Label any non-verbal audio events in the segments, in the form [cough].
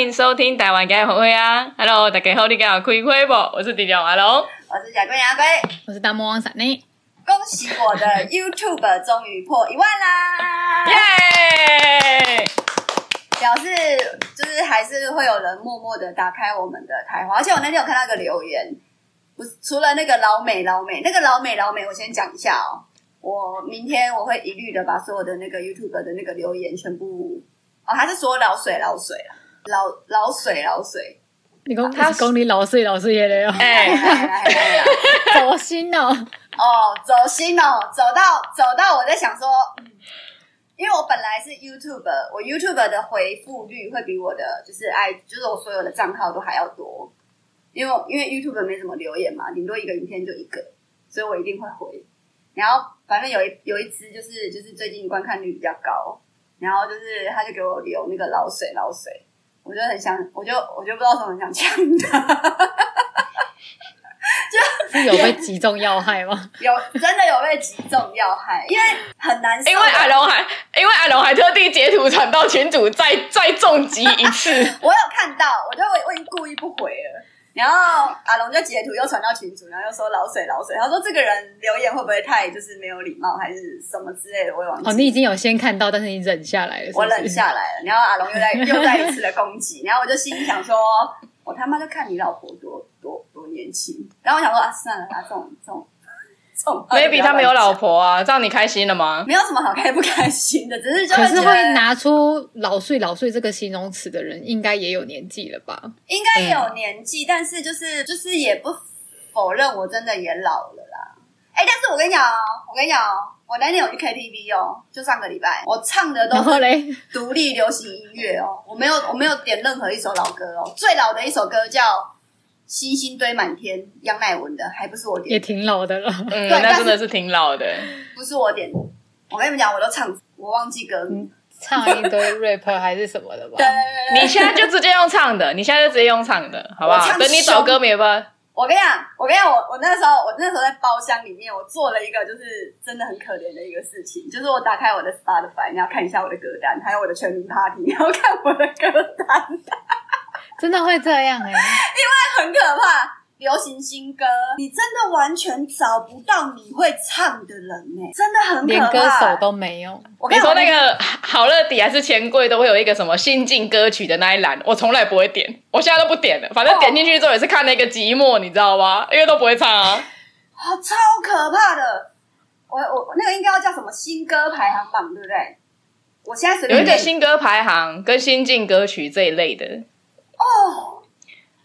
欢迎收听台湾家的会啊！Hello，大家好，你今日开会不？我是迪龙阿龙，我是贾桂阿龟，我是大魔王闪妮。恭喜我的 YouTube 终于破一万啦！耶！表示就是还是会有人默默的打开我们的台花，而且我那天有看到一个留言，不是除了那个老美老美，那个老美老美，我先讲一下哦。我明天我会一律的把所有的那个 YouTube 的那个留言全部哦，还是说老水老水老老水老水，你讲他讲你老水老水的哦，[laughs] 哎，走心哦，哦，走心哦，走到走到我在想说，因为我本来是 YouTube，我 YouTube 的回复率会比我的就是 I 就是我所有的账号都还要多，因为因为 YouTube 没怎么留言嘛，顶多一个影片就一个，所以我一定会回。然后反正有一有一支就是就是最近观看率比较高，然后就是他就给我留那个老水老水，我就很想，我就我就不知道怎么很想呛他，[laughs] 就是有被击中要害吗？有真的有被击中要害，因为很难受。因为阿龙还因为阿龙还特地截图传到群主，再再重击一次。[laughs] 我有看到，我就我我已经故意不回了。然后阿龙就截图又传到群组，然后又说老水老水，他说这个人留言会不会太就是没有礼貌，还是什么之类的？我也忘记。哦，你已经有先看到，但是你忍下来了是是？我忍下来了。然后阿龙又在又再一次的攻击，然后我就心里想说，我他妈就看你老婆多多多年轻。然后我想说啊，算了，他这种这种。Maybe 他没有老婆啊，这样你开心了吗？没有什么好开不开心的，[laughs] 只是就可是会拿出“老岁老岁”这个形容词的人，应该也有年纪了吧？应该也有年纪，嗯、但是就是就是也不否认我真的也老了啦。哎、欸，但是我跟你讲哦，我跟你讲哦，我那天有去 KTV 哦，就上个礼拜，我唱的都是独立流行音乐哦，我没有我没有点任何一首老歌哦，最老的一首歌叫。星星堆满天，杨乃文的，还不是我点的，也挺老的了。嗯，对，那真的是挺老的。不是我点的，我跟你们讲，我都唱，我忘记歌，嗯、唱一堆 rap 还是什么的吧？[laughs] 对，对，对，你现在就直接用唱的，你现在就直接用唱的，好不好？等你找歌没吧。我跟你讲，我跟你讲，我我那时候，我那时候在包厢里面，我做了一个就是真的很可怜的一个事情，就是我打开我的 Spotify，你要看一下我的歌单，还有我的全民 Party，你要看我的歌单。真的会这样哎、欸，因为很可怕。流行新歌，你真的完全找不到你会唱的人呢、欸，真的很可怕，连歌手都没有。我跟你说，那个好乐迪还是钱柜都会有一个什么新进歌曲的那一栏，我从来不会点，我现在都不点了。反正点进去之后也是看那个寂寞，你知道吗？因为都不会唱啊。好、哦，超可怕的。我我那个应该要叫什么新歌排行榜，对不对？我现在有一个新歌排行跟新进歌曲这一类的。哦，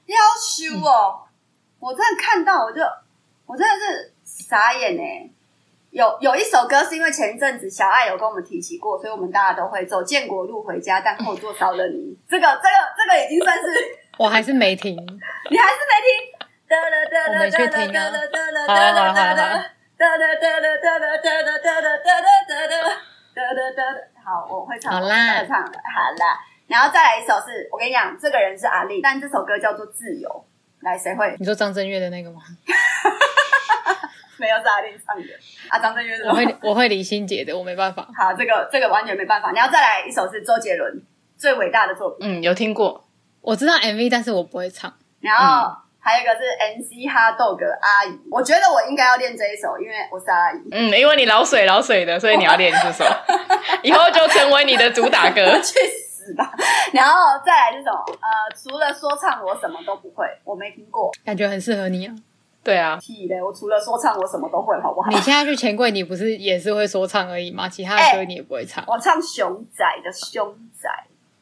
要修哦！嗯、我真的看到，我就我真的是傻眼哎。有有一首歌是因为前一阵子小爱有跟我们提起过，所以我们大家都会走建国路回家，但后座少了你。嗯、这个这个这个已经算是 [laughs] 我还是没听，[laughs] 你还是没听。我没去听啊。好了好了好了。好，我会唱，好啦，会唱的，好啦。然后再来一首是我跟你讲，这个人是阿丽，但这首歌叫做《自由》。来，谁会？你说张震岳的那个吗？没有，是阿丽唱的。啊，张震岳是我会我会李心洁的，我没办法。好，这个这个完全没办法。你要再来一首是周杰伦最伟大的作品。嗯，有听过，我知道 MV，但是我不会唱。然后、嗯、还有一个是 MC 哈豆哥阿姨，我觉得我应该要练这一首，因为我是阿姨。嗯，因为你老水老水的，所以你要练这首，[laughs] 以后就成为你的主打歌。[laughs] 然后再来这种呃，除了说唱，我什么都不会，我没听过，感觉很适合你啊。对啊，屁嘞！我除了说唱，我什么都会，好不好？你现在去钱柜，你不是也是会说唱而已吗？其他的歌你也不会唱。欸、我唱熊仔的熊仔，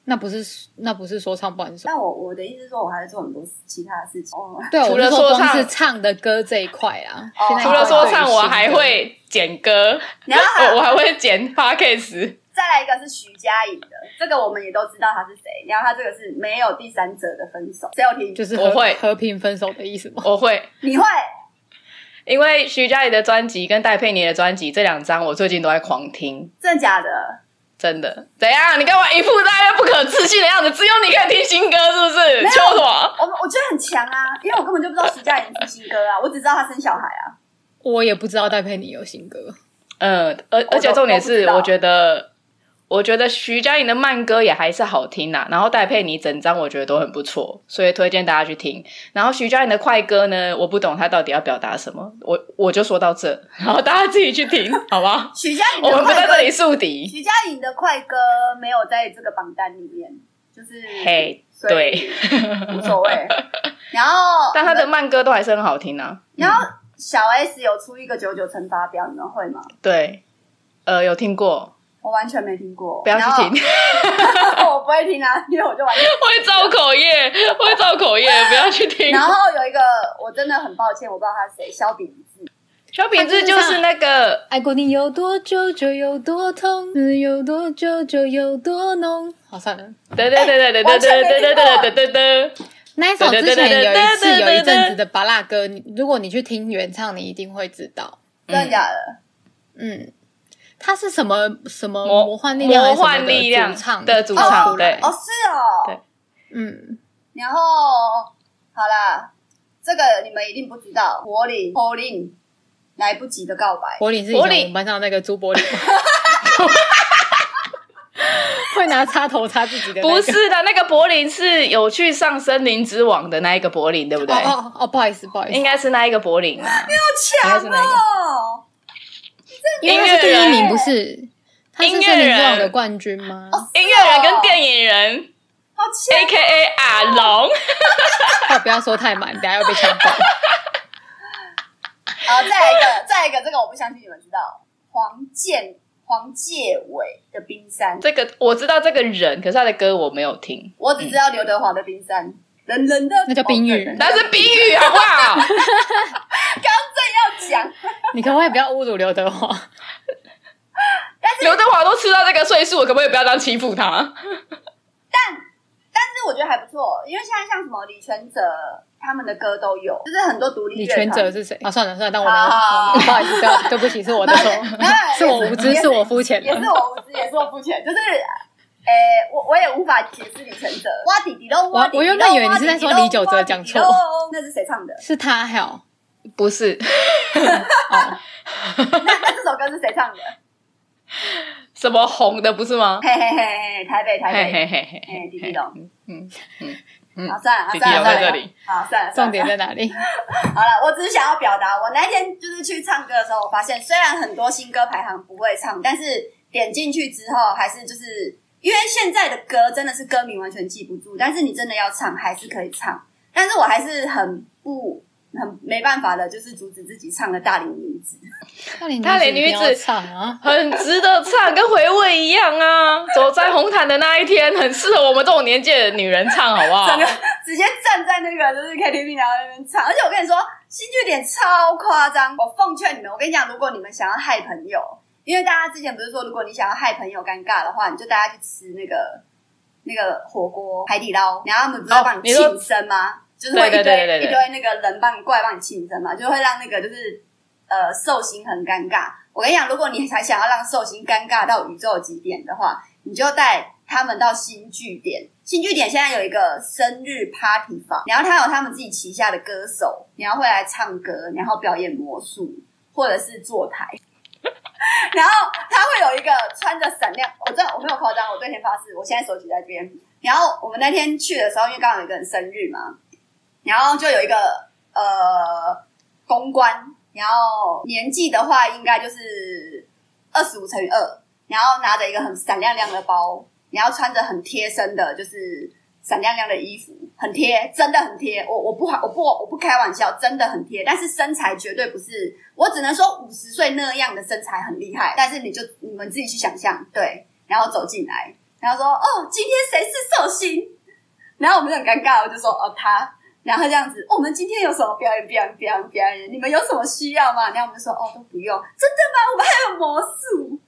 那不是那不是说唱不好意思。但我我的意思是说，我还是做很多其他的事情。哦、对，除了说唱是唱的歌这一块啊。哦、除了说唱，我还会剪歌，然后还我还会剪 Podcast。再来一个是徐佳莹的，这个我们也都知道他是谁。然后他这个是没有第三者的分手，谁有听？就是我会和平分手的意思吗？我会，你会？因为徐佳莹的专辑跟戴佩妮的专辑这两张，我最近都在狂听。真的假的？真的？怎样？你干嘛一副大家不可置信的样子？只有你可以听新歌，是不是？没有，什么？我我觉得很强啊，因为我根本就不知道徐佳莹出新歌啊，我只知道她生小孩啊。我也不知道戴佩妮有新歌。嗯，而而且重点是，我觉得。我觉得徐佳莹的慢歌也还是好听呐、啊，然后戴佩妮整张我觉得都很不错，所以推荐大家去听。然后徐佳莹的快歌呢，我不懂他到底要表达什么，我我就说到这，然后大家自己去听，好吧？[laughs] 徐佳莹，我们不在这里树敌。徐佳莹的快歌没有在这个榜单里面，就是嘿，hey, 对，无所谓。[laughs] 然后，[laughs] 但他的慢歌都还是很好听啊。然后小 S 有出一个九九乘法表，你们会吗？对，呃，有听过。我完全没听过，不要去听。[laughs] 我不会听啊，因为我就完全 [laughs] 会造口业，会造口业，[laughs] 不要去听。然后有一个，我真的很抱歉，我不知道他是谁，萧秉治。萧秉治就是那个爱过你有多久就有多痛，有多久就有多浓。好，算了。对对对对对对对对对对对对。那一首之前有一次有一阵子的巴拉歌，如果你去听原唱，你一定会知道。真的假的？嗯。他是什么什么魔幻力量？魔幻力量的主唱，对，哦，是哦，对，嗯，然后好啦，这个你们一定不知道，柏林，柏林，来不及的告白，柏林是以前我们班上那个朱柏林，[laughs] 会拿插头插自己的，不是的，那个柏林是有去上森林之王的那一个柏林，对不对？哦哦，不好意思，不好意思，应该是那一个柏林啊，你好强哦。因为第一名，不是？他是森林之王的冠军吗？音乐人跟电影人，，A K A 阿龙。[laughs] 哦，不要说太满，等下又被强暴。好，再来一个，再来一个，这个我不相信你们知道，黄建、黄介伟的《冰山》。这个我知道这个人，可是他的歌我没有听。我只知道刘德华的《冰山》，冷冷的，那叫冰雨，那是冰雨，好不好？[laughs] 刚正要讲，你可不可以不要侮辱刘德华？但是刘德华都吃到这个岁数，可不可以不要这样欺负他？但但是我觉得还不错，因为现在像什么李全哲他们的歌都有，就是很多独立。李全哲是谁？啊，算了算了，但我没有，不好意思，对不起，是我的错，[laughs] 是我无知，是我肤浅，也是我无知，也是我肤浅，就是，诶，我我也无法解释李承哲。哇弟弟喽，我我原本以为你是在说李玖哲讲错，[laughs] 那是谁唱的？是他，还有不是？[laughs] [laughs] 那那这首歌是谁唱的？什么红的不是吗？嘿嘿嘿，台北台北，嘿嘿嘿嘿，弟弟龙，嗯嗯嗯，好算了，弟弟龙在这里，好算了，重点在哪里？好了，我只是想要表达，我那天就是去唱歌的时候，我发现虽然很多新歌排行不会唱，但是点进去之后，还是就是因为现在的歌真的是歌名完全记不住，但是你真的要唱还是可以唱，但是我还是很不。很没办法的，就是阻止自己唱的大龄女子。大龄女子唱啊，很值得唱，跟回味一样啊！走在红毯的那一天，很适合我们这种年纪的女人唱，好不好？[laughs] 整个直接站在那个就是 KTV 然后那边唱，而且我跟你说，新剧点超夸张。我奉劝你们，我跟你讲，如果你们想要害朋友，因为大家之前不是说，如果你想要害朋友尴尬的话，你就带他去吃那个那个火锅海底捞，然后他们不是要帮你庆生吗？哦就是会一堆一堆那个人帮你过来帮你庆生嘛，就会让那个就是呃寿星很尴尬。我跟你讲，如果你还想要让寿星尴尬到宇宙极点的话，你就带他们到新据点。新据点现在有一个生日 party 房，然后他有他们自己旗下的歌手，然后会来唱歌，然后表演魔术或者是坐台，[laughs] 然后他会有一个穿着闪亮，我真的我没有夸张，我对天发誓，我现在手举在这边。然后我们那天去的时候，因为刚好有一个人生日嘛。然后就有一个呃公关，然后年纪的话应该就是二十五乘以二，然后拿着一个很闪亮亮的包，然后穿着很贴身的，就是闪亮亮的衣服，很贴，真的很贴。我我不我不我不开玩笑，真的很贴。但是身材绝对不是，我只能说五十岁那样的身材很厉害。但是你就你们自己去想象，对。然后走进来，然后说哦，今天谁是寿星？然后我们就很尴尬，我就说哦他。然后这样子，我们今天有什么表演？表演？表演？表演？你们有什么需要吗？然后我们就说，哦，都不用。真的吗？我们还有魔术。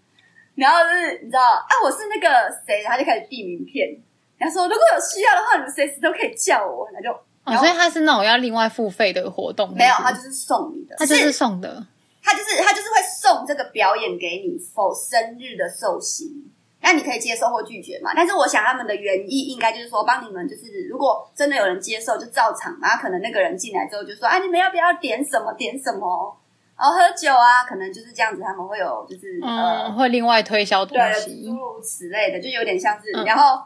然后就是你知道啊，我是那个谁，他就开始递名片。然后说，如果有需要的话，你们随时都可以叫我。那就，哦，所以他是那种要另外付费的活动？没有，他就是送你的，他就是送的，他就是他就是会送这个表演给你，否生日的寿星。那你可以接受或拒绝嘛？但是我想他们的原意应该就是说，帮你们就是，如果真的有人接受，就照常。然后可能那个人进来之后就说：“啊，你们要不要点什么点什么？”然后喝酒啊，可能就是这样子，他们会有就是、嗯、呃，会另外推销东西，诸如此类的，就有点像是，嗯、然后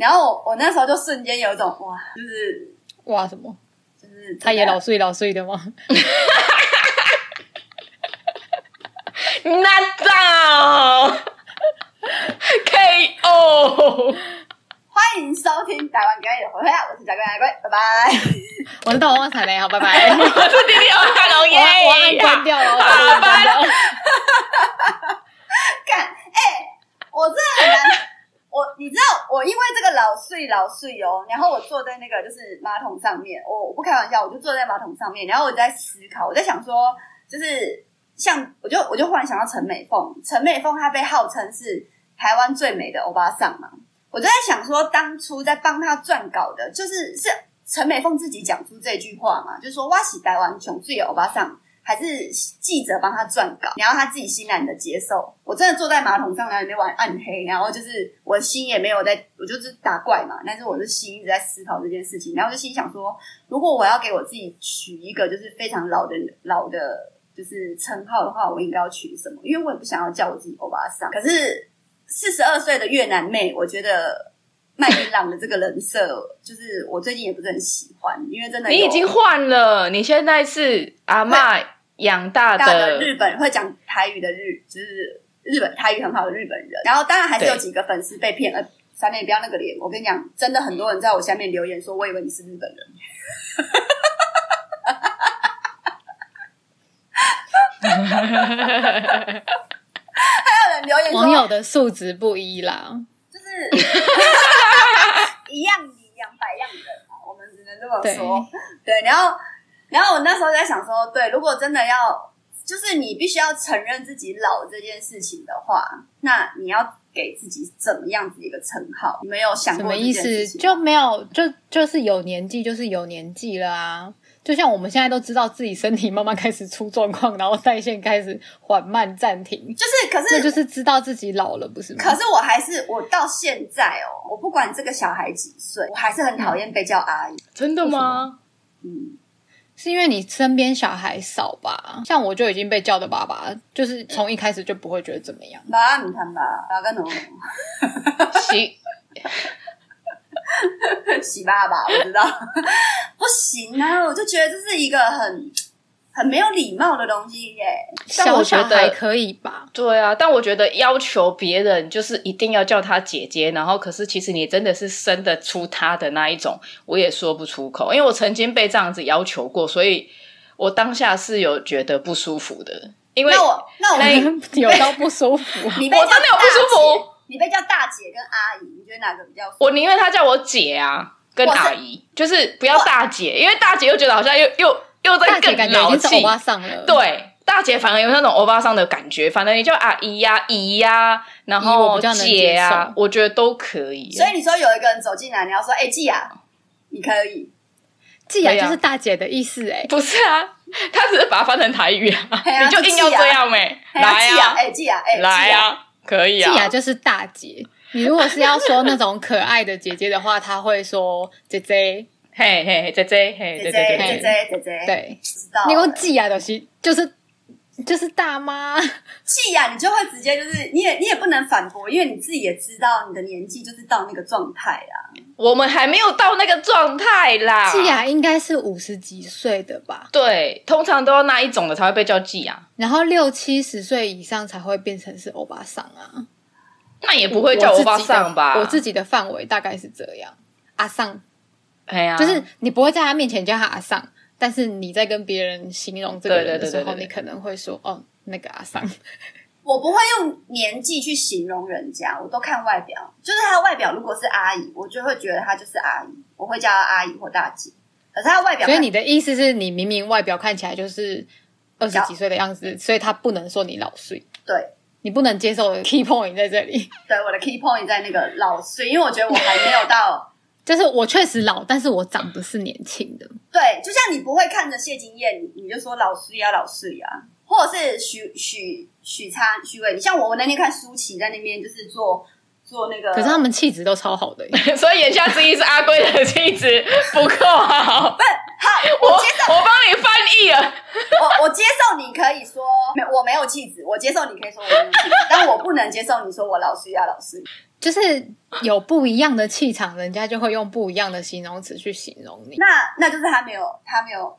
然后我我那时候就瞬间有一种哇，就是哇什么，就是他也老睡老睡的吗？拿到 KO。欢迎收听台湾表演的回回啊！我是贾桂阿龟，拜拜。我是大王旺财雷，好，拜拜。[laughs] 我是弟弟王大龙耶，我按关掉了，好，拜拜。[laughs] 干，哎、欸，我真的很难，我你知道，我因为这个老睡老睡哦，然后我坐在那个就是马桶上面，我我不开玩笑，我就坐在马桶上面，然后我在思考，我在想说，就是像我就我就忽然想到陈美凤，陈美凤她被号称是台湾最美的欧巴桑嘛。我就在想说，当初在帮她撰稿的，就是是陈美凤自己讲出这句话嘛，就是说哇西台湾穷最有欧巴桑，还是记者帮他撰稿，然后他自己欣然的接受。我真的坐在马桶上在那玩暗黑，然后就是我的心也没有在，我就是打怪嘛，但是我的心一直在思考这件事情，然后就心想说，如果我要给我自己取一个就是非常老的老的，就是称号的话，我应该要取什么？因为我也不想要叫我自己欧巴桑，可是。四十二岁的越南妹，我觉得麦琳朗的这个人设，就是我最近也不是很喜欢，因为真的你已经换了，你现在是阿嬷养大的，日本会讲台语的日，就是日本台语很好的日本人。然后当然还是有几个粉丝被骗了，三妹不要那个脸。我跟你讲，真的很多人在我下面留言说，我以为你是日本人。还有人留言网友的素质不一啦，就是 [laughs] 一样米养百样人嘛，我们只能这么说。对，对，然后，然后我那时候在想说，对，如果真的要，就是你必须要承认自己老这件事情的话，那你要给自己怎么样子一个称号？你没有想过什么意思？就没有，就就是有年纪，就是有年纪了啊。就像我们现在都知道自己身体慢慢开始出状况，然后代谢开始缓慢暂停，就是可是那就是知道自己老了，不是吗？可是我还是我到现在哦，我不管这个小孩几岁，我还是很讨厌被叫阿姨。真的吗？嗯，是因为你身边小孩少吧？像我就已经被叫的爸爸，就是从一开始就不会觉得怎么样。爸，你看吧，爸跟农行。洗爸爸，我知道 [laughs] 不行啊！我就觉得这是一个很很没有礼貌的东西耶。但我觉得还可以吧。对啊，但我觉得要求别人就是一定要叫他姐姐，然后可是其实你真的是生得出他的那一种，我也说不出口，因为我曾经被这样子要求过，所以我当下是有觉得不舒服的。因为那我那我那 [laughs] 有到不舒服，[laughs] 你我真的有不舒服。你被叫大姐跟阿姨，你觉得哪个比较？我宁愿他叫我姐啊，跟阿姨，就是不要大姐，因为大姐又觉得好像又又又在更老气。欧巴桑了。对，大姐反而有那种欧巴桑的感觉。反正你叫阿姨呀、啊、姨呀、啊，然后姐啊，我觉得都可以。所以你说有一个人走进来，你要说：“哎、欸，季雅，你可以。”季雅就是大姐的意思哎、欸，不是啊，[laughs] 他只是把它翻成台语啊，啊你就硬要这样没、欸啊？来啊，哎，季雅，哎，来啊。可以啊，季雅就是大姐。你如果是要说那种可爱的姐姐的话，她会说姐姐，嘿嘿，姐姐，嘿，姐姐，姐姐，姐姐，对，知道。你用季雅的是就是就是大妈，季雅，你就会直接就是你也你也不能反驳，因为你自己也知道你的年纪就是到那个状态啦。我们还没有到那个状态啦。季雅应该是五十几岁的吧？对，通常都要那一种的才会被叫季雅。然后六七十岁以上才会变成是欧巴桑啊，那也不会叫欧巴桑吧？我自己的范围大概是这样，阿桑，哎呀，就是你不会在他面前叫他阿桑，但是你在跟别人形容这个人的时候，你可能会说哦，那个阿桑。我不会用年纪去形容人家，我都看外表，就是他的外表如果是阿姨，我就会觉得他就是阿姨，我会叫他阿姨或大姐。可是他的外表，所以你的意思是你明明外表看起来就是。二十几岁的样子，所以他不能说你老岁。对，你不能接受的 key point 在这里。对，我的 key point 在那个老岁，因为我觉得我还没有到，就是我确实老，但是我长得是年轻的。对，就像你不会看着谢金燕，你你就说老师呀，老师呀，或者是许许许昌许伟，你像我，我那天看舒淇在那边就是做。做那个，可是他们气质都超好的，[laughs] 所以言下之意是阿龟的气质不够好。不是，好，[laughs] 我我帮你翻译了。我我我接受你可以说没，我没有气质，我接受你可以说我没有气质，但我不能接受你说我老师呀，老师。就是有不一样的气场，人家就会用不一样的形容词去形容你。那那就是他没有，他没有。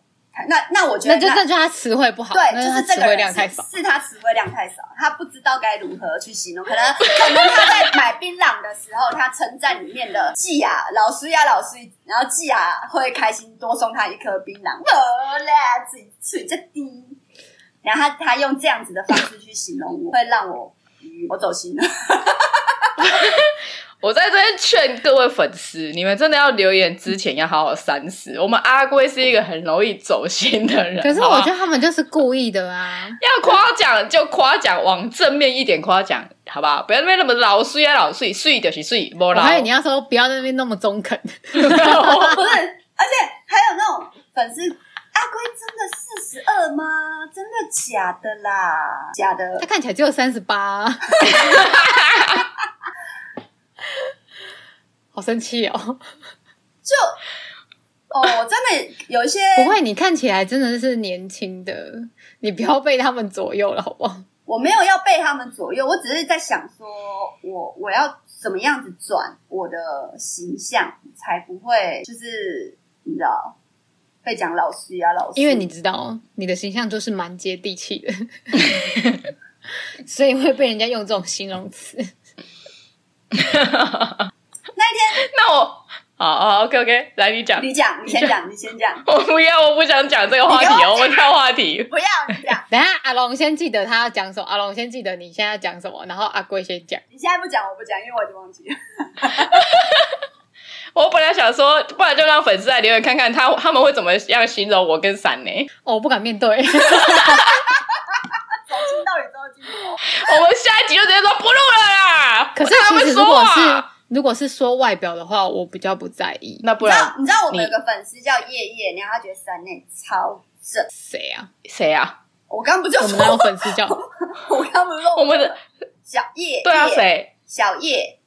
那那我觉得那，那就那就他词汇不好，对，那就是这个人是，是他词汇量太少，他不知道该如何去形容。可能可能他在买槟榔的时候，他称赞里面的季雅老师呀，老师，然后季雅会开心多送他一颗槟榔，好啦，自己吹着滴。然后他他用这样子的方式去形容我，会让我我走心了。[laughs] 我在这边劝各位粉丝，你们真的要留言之前要好好三思。我们阿龟是一个很容易走心的人，可是我觉得他们就是故意的啊！要夸奖就夸奖，往正面一点夸奖，好不好？不要那边那么老碎啊，老碎，碎就是碎，不老。还有你要说不要那边那么中肯，[laughs] 不是，而且还有那种粉丝，阿龟真的四十二吗？真的假的啦？假的？他看起来只有三十八。[laughs] 好生气哦！就哦，真的有一些不会，你看起来真的是年轻的，你不要被他们左右了，好不好？我没有要被他们左右，我只是在想说，我我要怎么样子转我的形象，才不会就是你知道被讲老师啊，老师，因为你知道你的形象就是蛮接地气的，[laughs] 所以会被人家用这种形容词。那一天，那我好好，OK OK，来你讲，你讲，你先讲，你先讲。[laughs] 我不要，我不想讲这个话题哦，我们跳话题。不要，你讲。[laughs] 等下阿龙先记得他要讲什么，阿龙先记得你现在要讲什么，然后阿龟先讲。你现在不讲，我不讲，因为我已经忘记了。我本来想说，不然就让粉丝来留言看看他他们会怎么样形容我跟闪呢？哦，我不敢面对。[laughs] 我们下一集就直接说不录了啦。可是其实如果是如果是说外表的话，我比较不在意。那不然你知道我们有个粉丝叫叶叶，然后他觉得山内超正。谁啊？谁啊？我刚不就说我们有粉丝叫？[laughs] 我刚不是说我们的小叶？对啊，谁？小叶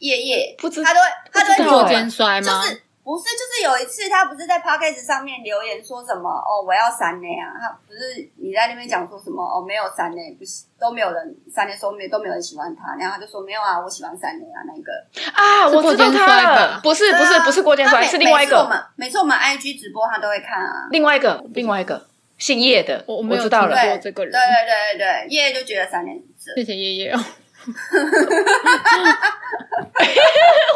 叶叶不知他都会他都会作奸衰吗？就是不是，就是有一次他不是在 Podcast 上面留言说什么哦，我要三内啊，他不是你在那边讲说什么哦，没有三内，不是都没有人三内说没都没有人喜欢他，然后他就说没有啊，我喜欢三内啊那个。啊，我知道他了，不是不是不是过肩摔，是另外一个。我们每次我们 IG 直播他都会看啊，另外一个另外一个姓叶的，我我知道了，这个人，对对对对对，叶叶就觉得山内很正，谢谢叶叶哦，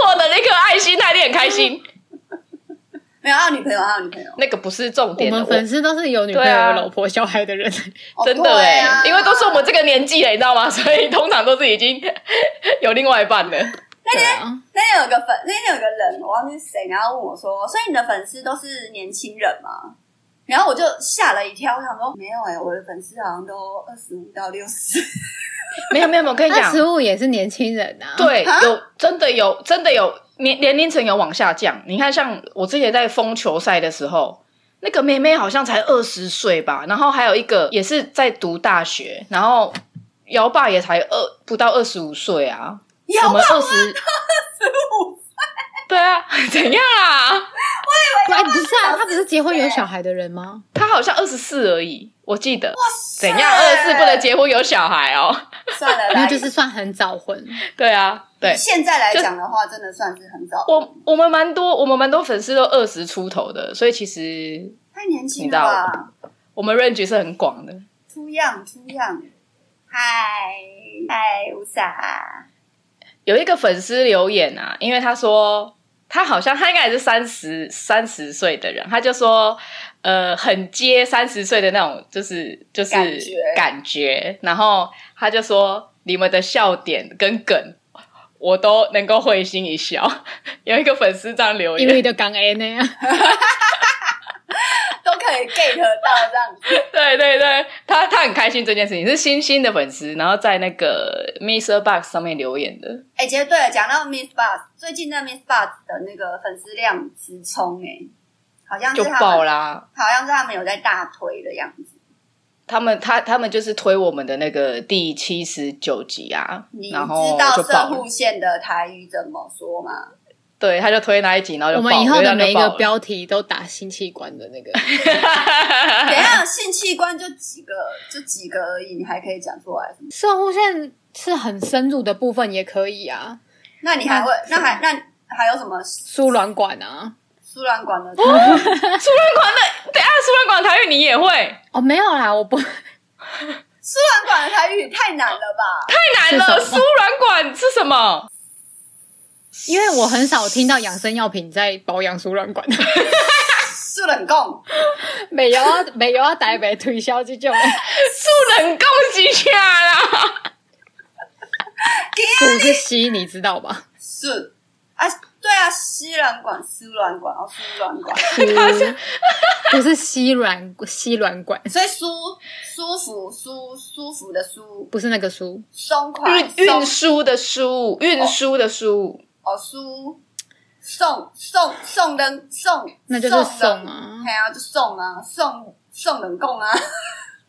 获得了一颗爱心，他一定很开心。没有，他有女朋友，他有女朋友。那个不是重点。我们粉丝都是有女朋友、有老婆、小孩的人，真的哎，因为都是我们这个年纪了，你知道吗？[laughs] 所以通常都是已经有另外一半了。那天那天有个粉，那天有个人，我忘记是谁，然后问我说：“所以你的粉丝都是年轻人吗？”然后我就吓了一跳，我想说：“没有哎，我的粉丝好像都二十五到六十。[laughs] ”没有没有，我跟你讲，二十五也是年轻人啊。对，有真的有真的有。年年龄层有往下降，你看，像我之前在疯球赛的时候，那个妹妹好像才二十岁吧，然后还有一个也是在读大学，然后姚爸也才二不到二十五岁啊，姚爸二十五岁，[laughs] 对啊，[laughs] 怎样啊？[laughs] 我以为不是啊，他只是结婚有小孩的人吗？他好像二十四而已，我记得。哇，怎样二十四不能结婚有小孩哦？算了，那就是算很早婚。对啊。对，现在来讲的话，真的算是很早。我我们蛮多，我们蛮多粉丝都二十出头的，所以其实太年轻了吧？我们 range 是很广的。出样出样，嗨嗨，乌撒。有一个粉丝留言啊，因为他说他好像他应该也是三十三十岁的人，他就说呃，很接三十岁的那种，就是就是感觉，感觉。然后他就说你们的笑点跟梗。我都能够会心一笑，[laughs] 有一个粉丝这样留言，因为的刚 A 那样，[laughs] [laughs] 都可以 get 到这样子。对对对，他他很开心这件事情，是新兴的粉丝，然后在那个 MixerBox 上面留言的。哎、欸，其实对了，讲到 MixerBox，最近那 MixerBox 的那个粉丝量直冲，哎，好像是就爆啦，好像是他们有在大推的样子。他们他他们就是推我们的那个第七十九集啊，你知道射户线的台语怎么说吗？对，他就推那一集，然后就我们以后的每一个标题都打性器官的那个，[laughs] 等一下性器官就几个，就几个而已，你还可以讲出来。射护线是很深入的部分，也可以啊。那你还会？那还那还有什么？输卵管啊，输卵管的，[laughs] 输卵管的，等下输卵管台语你也会？哦，没有啦，我不。[laughs] 输卵管的台语太难了吧？太难了！输卵管是什么？因为我很少听到养生药品在保养输卵管。输卵供，没有啊，没有啊，台北推销这种。输卵供几下啦？输是吸，你知道吧？是。啊。对啊，吸卵管、输卵管哦，输卵管，输。不是吸卵吸卵管，所以舒舒服舒舒服的舒，不是那个舒，松快运运输的输，运输的输哦，输送送送人送，那就是送啊，对啊，就送啊，送送人供啊，[laughs] 看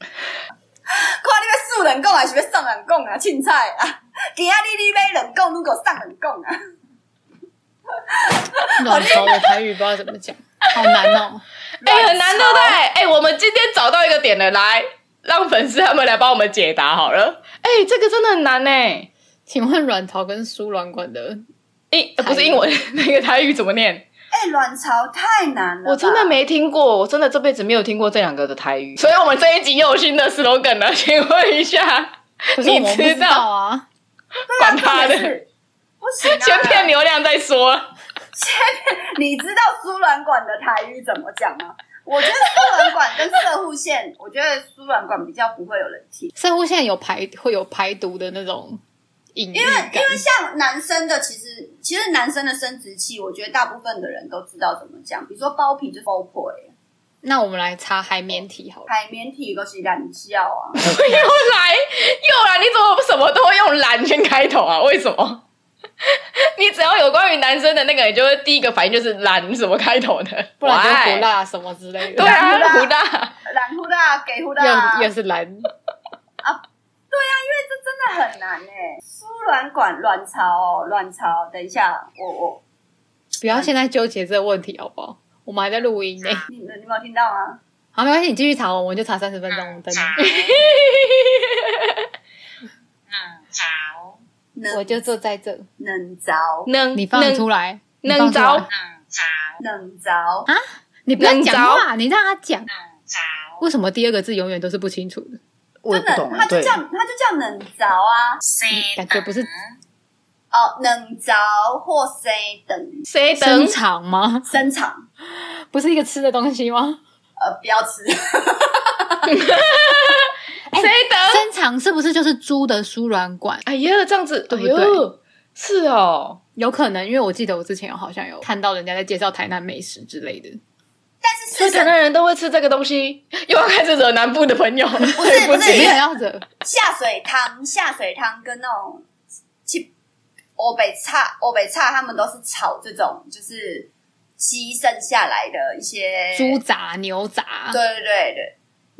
你要送人供还是要送人供啊？凊彩啊，今仔日你买人供，如果送人供啊。卵巢的台语不知道怎么讲，好难哦！[laughs] 哎、欸，很难对不对？哎、欸，我们今天找到一个点了，来让粉丝他们来帮我们解答好了。哎、欸，这个真的很难呢。请问卵巢跟输卵管的不是英文那个台语怎么念？哎、欸，卵巢太难了，我真的没听过，我真的这辈子没有听过这两个的台语。所以我们这一集又有新的 slogan 了，请问一下，你知道啊？管他的。先骗流量再说。先骗，你知道输卵管的台语怎么讲吗？我觉得输卵管跟射护腺，我觉得输卵管比较不会有人听。[laughs] 射护腺有排会有排毒的那种。因为因为像男生的，其实其实男生的生殖器，我觉得大部分的人都知道怎么讲。比如说包皮就是包皮。那我们来查海绵体好了。海绵体都是懒叫啊。[laughs] 又来又来，你怎么什么都会用懒先开头啊？为什么？[laughs] 你只要有关于男生的那个，你就会第一个反应就是懒什么开头的，不然就胡辣什么之类的。对啊，胡辣，懒胡辣，给胡辣，又又是懒啊！对啊，因为这真的很难哎。输卵管、卵巢、卵巢，等一下，我我不要现在纠结这个问题好不好？我们还在录音呢。你你没有听到吗？好，没关系，你继续查，我们就查三十分钟，我等你。[laughs] 我就坐在这，能着，能你放出来，能着，能着，能着啊！你不要讲话，你让他讲。为什么第二个字永远都是不清楚的？我不懂，他就叫他就叫冷着啊，感觉不是哦，冷着或生等，生生长吗？生长不是一个吃的东西吗？呃，不要吃。[laughs] 谁的生长是不是就是猪的输卵管？哎呀，这样子对不对？是哦，有可能，因为我记得我之前有好像有看到人家在介绍台南美食之类的。但是，所以台南人都会吃这个东西，[laughs] 又要开始惹南部的朋友。不是 [laughs] 不是，没有要惹下水汤，下水汤跟那种去欧北菜，欧北菜他们都是炒这种，就是牺牲下来的一些猪杂、牛杂。对对对对。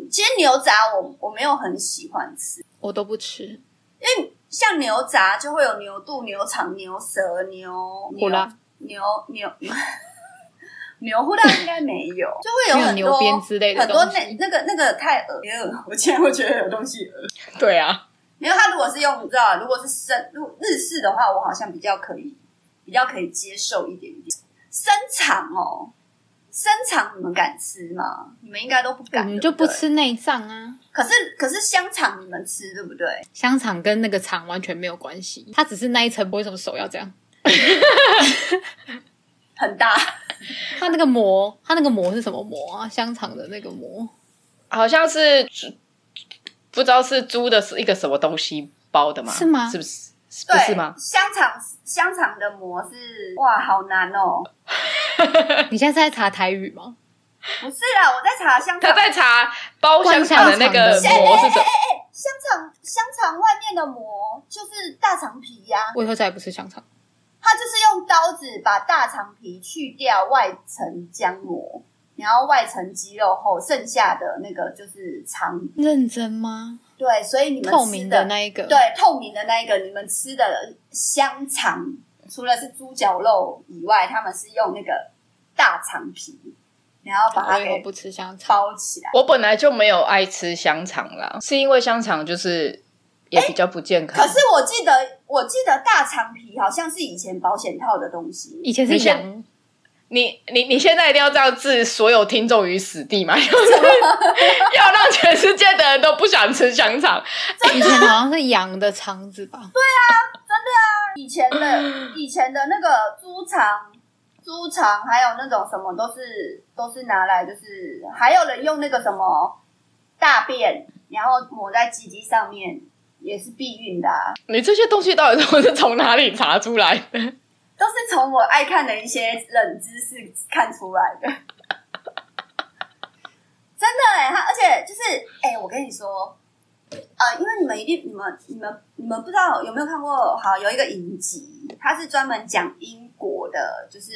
其实牛杂我我没有很喜欢吃，我都不吃，因为像牛杂就会有牛肚、牛肠、牛舌、牛牛牛牛牛胡辣应该没有，[laughs] 就会有很多牛鞭之类的很多那那个那个太恶了，我竟然会觉得有东西恶。对啊，因为它如果是用你知道，如果是生如日式的话，我好像比较可以比较可以接受一点点生肠哦。生肠你们敢吃吗？你们应该都不敢。你就不吃内脏啊？可是可是香肠你们吃对不对？香肠跟那个肠完全没有关系，它只是那一层，为什么手要这样？[laughs] 很大。[laughs] 它那个膜，它那个膜是什么膜啊？香肠的那个膜，好像是不知道是猪的是一个什么东西包的吗？是吗？是不是？不是吗？香肠香肠的膜是哇，好难哦。[laughs] 你现在是在查台语吗？不是啊，我在查香肠。他在查包香肠的那个膜是什么？哎哎哎，香肠香肠外面的膜就是大肠皮呀。我以后再也不吃香肠。他就是用刀子把大肠皮去掉外层浆膜，然后外层肌肉后剩下的那个就是肠。认真吗？对，所以你们透明的那一个，对，透明的那一个，你们吃的香肠除了是猪脚肉以外，他们是用那个大肠皮，然后把它给不吃香肠包起来。我本来就没有爱吃香肠啦，是因为香肠就是也比较不健康。可是我记得，我记得大肠皮好像是以前保险套的东西，以前是羊。你你你现在一定要这样置所有听众于死地吗？就是 [laughs] 要让全世界的人都不想吃香肠。以前好像是羊的肠子吧？对啊，真的啊！以前的 [laughs] 以前的那个猪肠、猪肠，还有那种什么，都是都是拿来，就是还有人用那个什么大便，然后抹在鸡鸡上面，也是避孕的啊。你这些东西到底都是从哪里查出来的？都是从我爱看的一些冷知识看出来的，[laughs] 真的哎，他而且就是哎，我跟你说，呃，因为你们一定你们你们你们不知道有没有看过？好，有一个影集，它是专门讲英国的，就是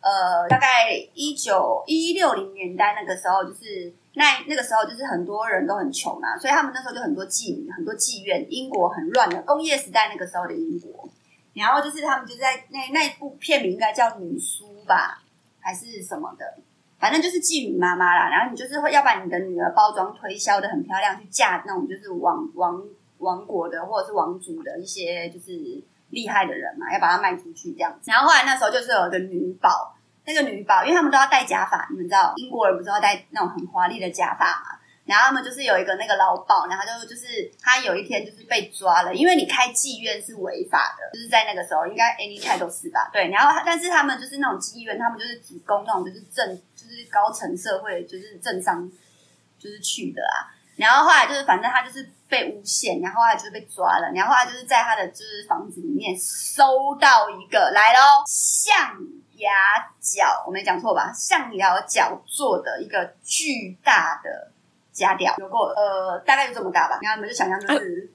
呃，大概一九一六零年代那个时候，就是那那个时候就是很多人都很穷嘛，所以他们那时候就很多妓女，很多妓院，英国很乱的工业时代那个时候的英国。然后就是他们就在那那部片名应该叫《女书》吧，还是什么的，反正就是妓女妈妈啦。然后你就是会要把你的女儿包装推销的很漂亮，去嫁那种就是王王王国的或者是王族的一些就是厉害的人嘛，要把它卖出去这样子。然后后来那时候就是有一个女宝，那个女宝因为他们都要戴假发，你们知道英国人不是要戴那种很华丽的假发嘛？然后他们就是有一个那个老鴇，然后就就是他有一天就是被抓了，因为你开妓院是违法的，就是在那个时候应该 anytime 都是吧？对，然后但是他们就是那种妓院，他们就是只供那种就是政就是高层社会就是政商就是去的啊。然后后来就是反正他就是被诬陷，然后他就是被抓了，然后他就是在他的就是房子里面搜到一个来喽象牙角，我没讲错吧？象牙角做的一个巨大的。假屌有够呃，大概就这么大吧。然后你们就想象就是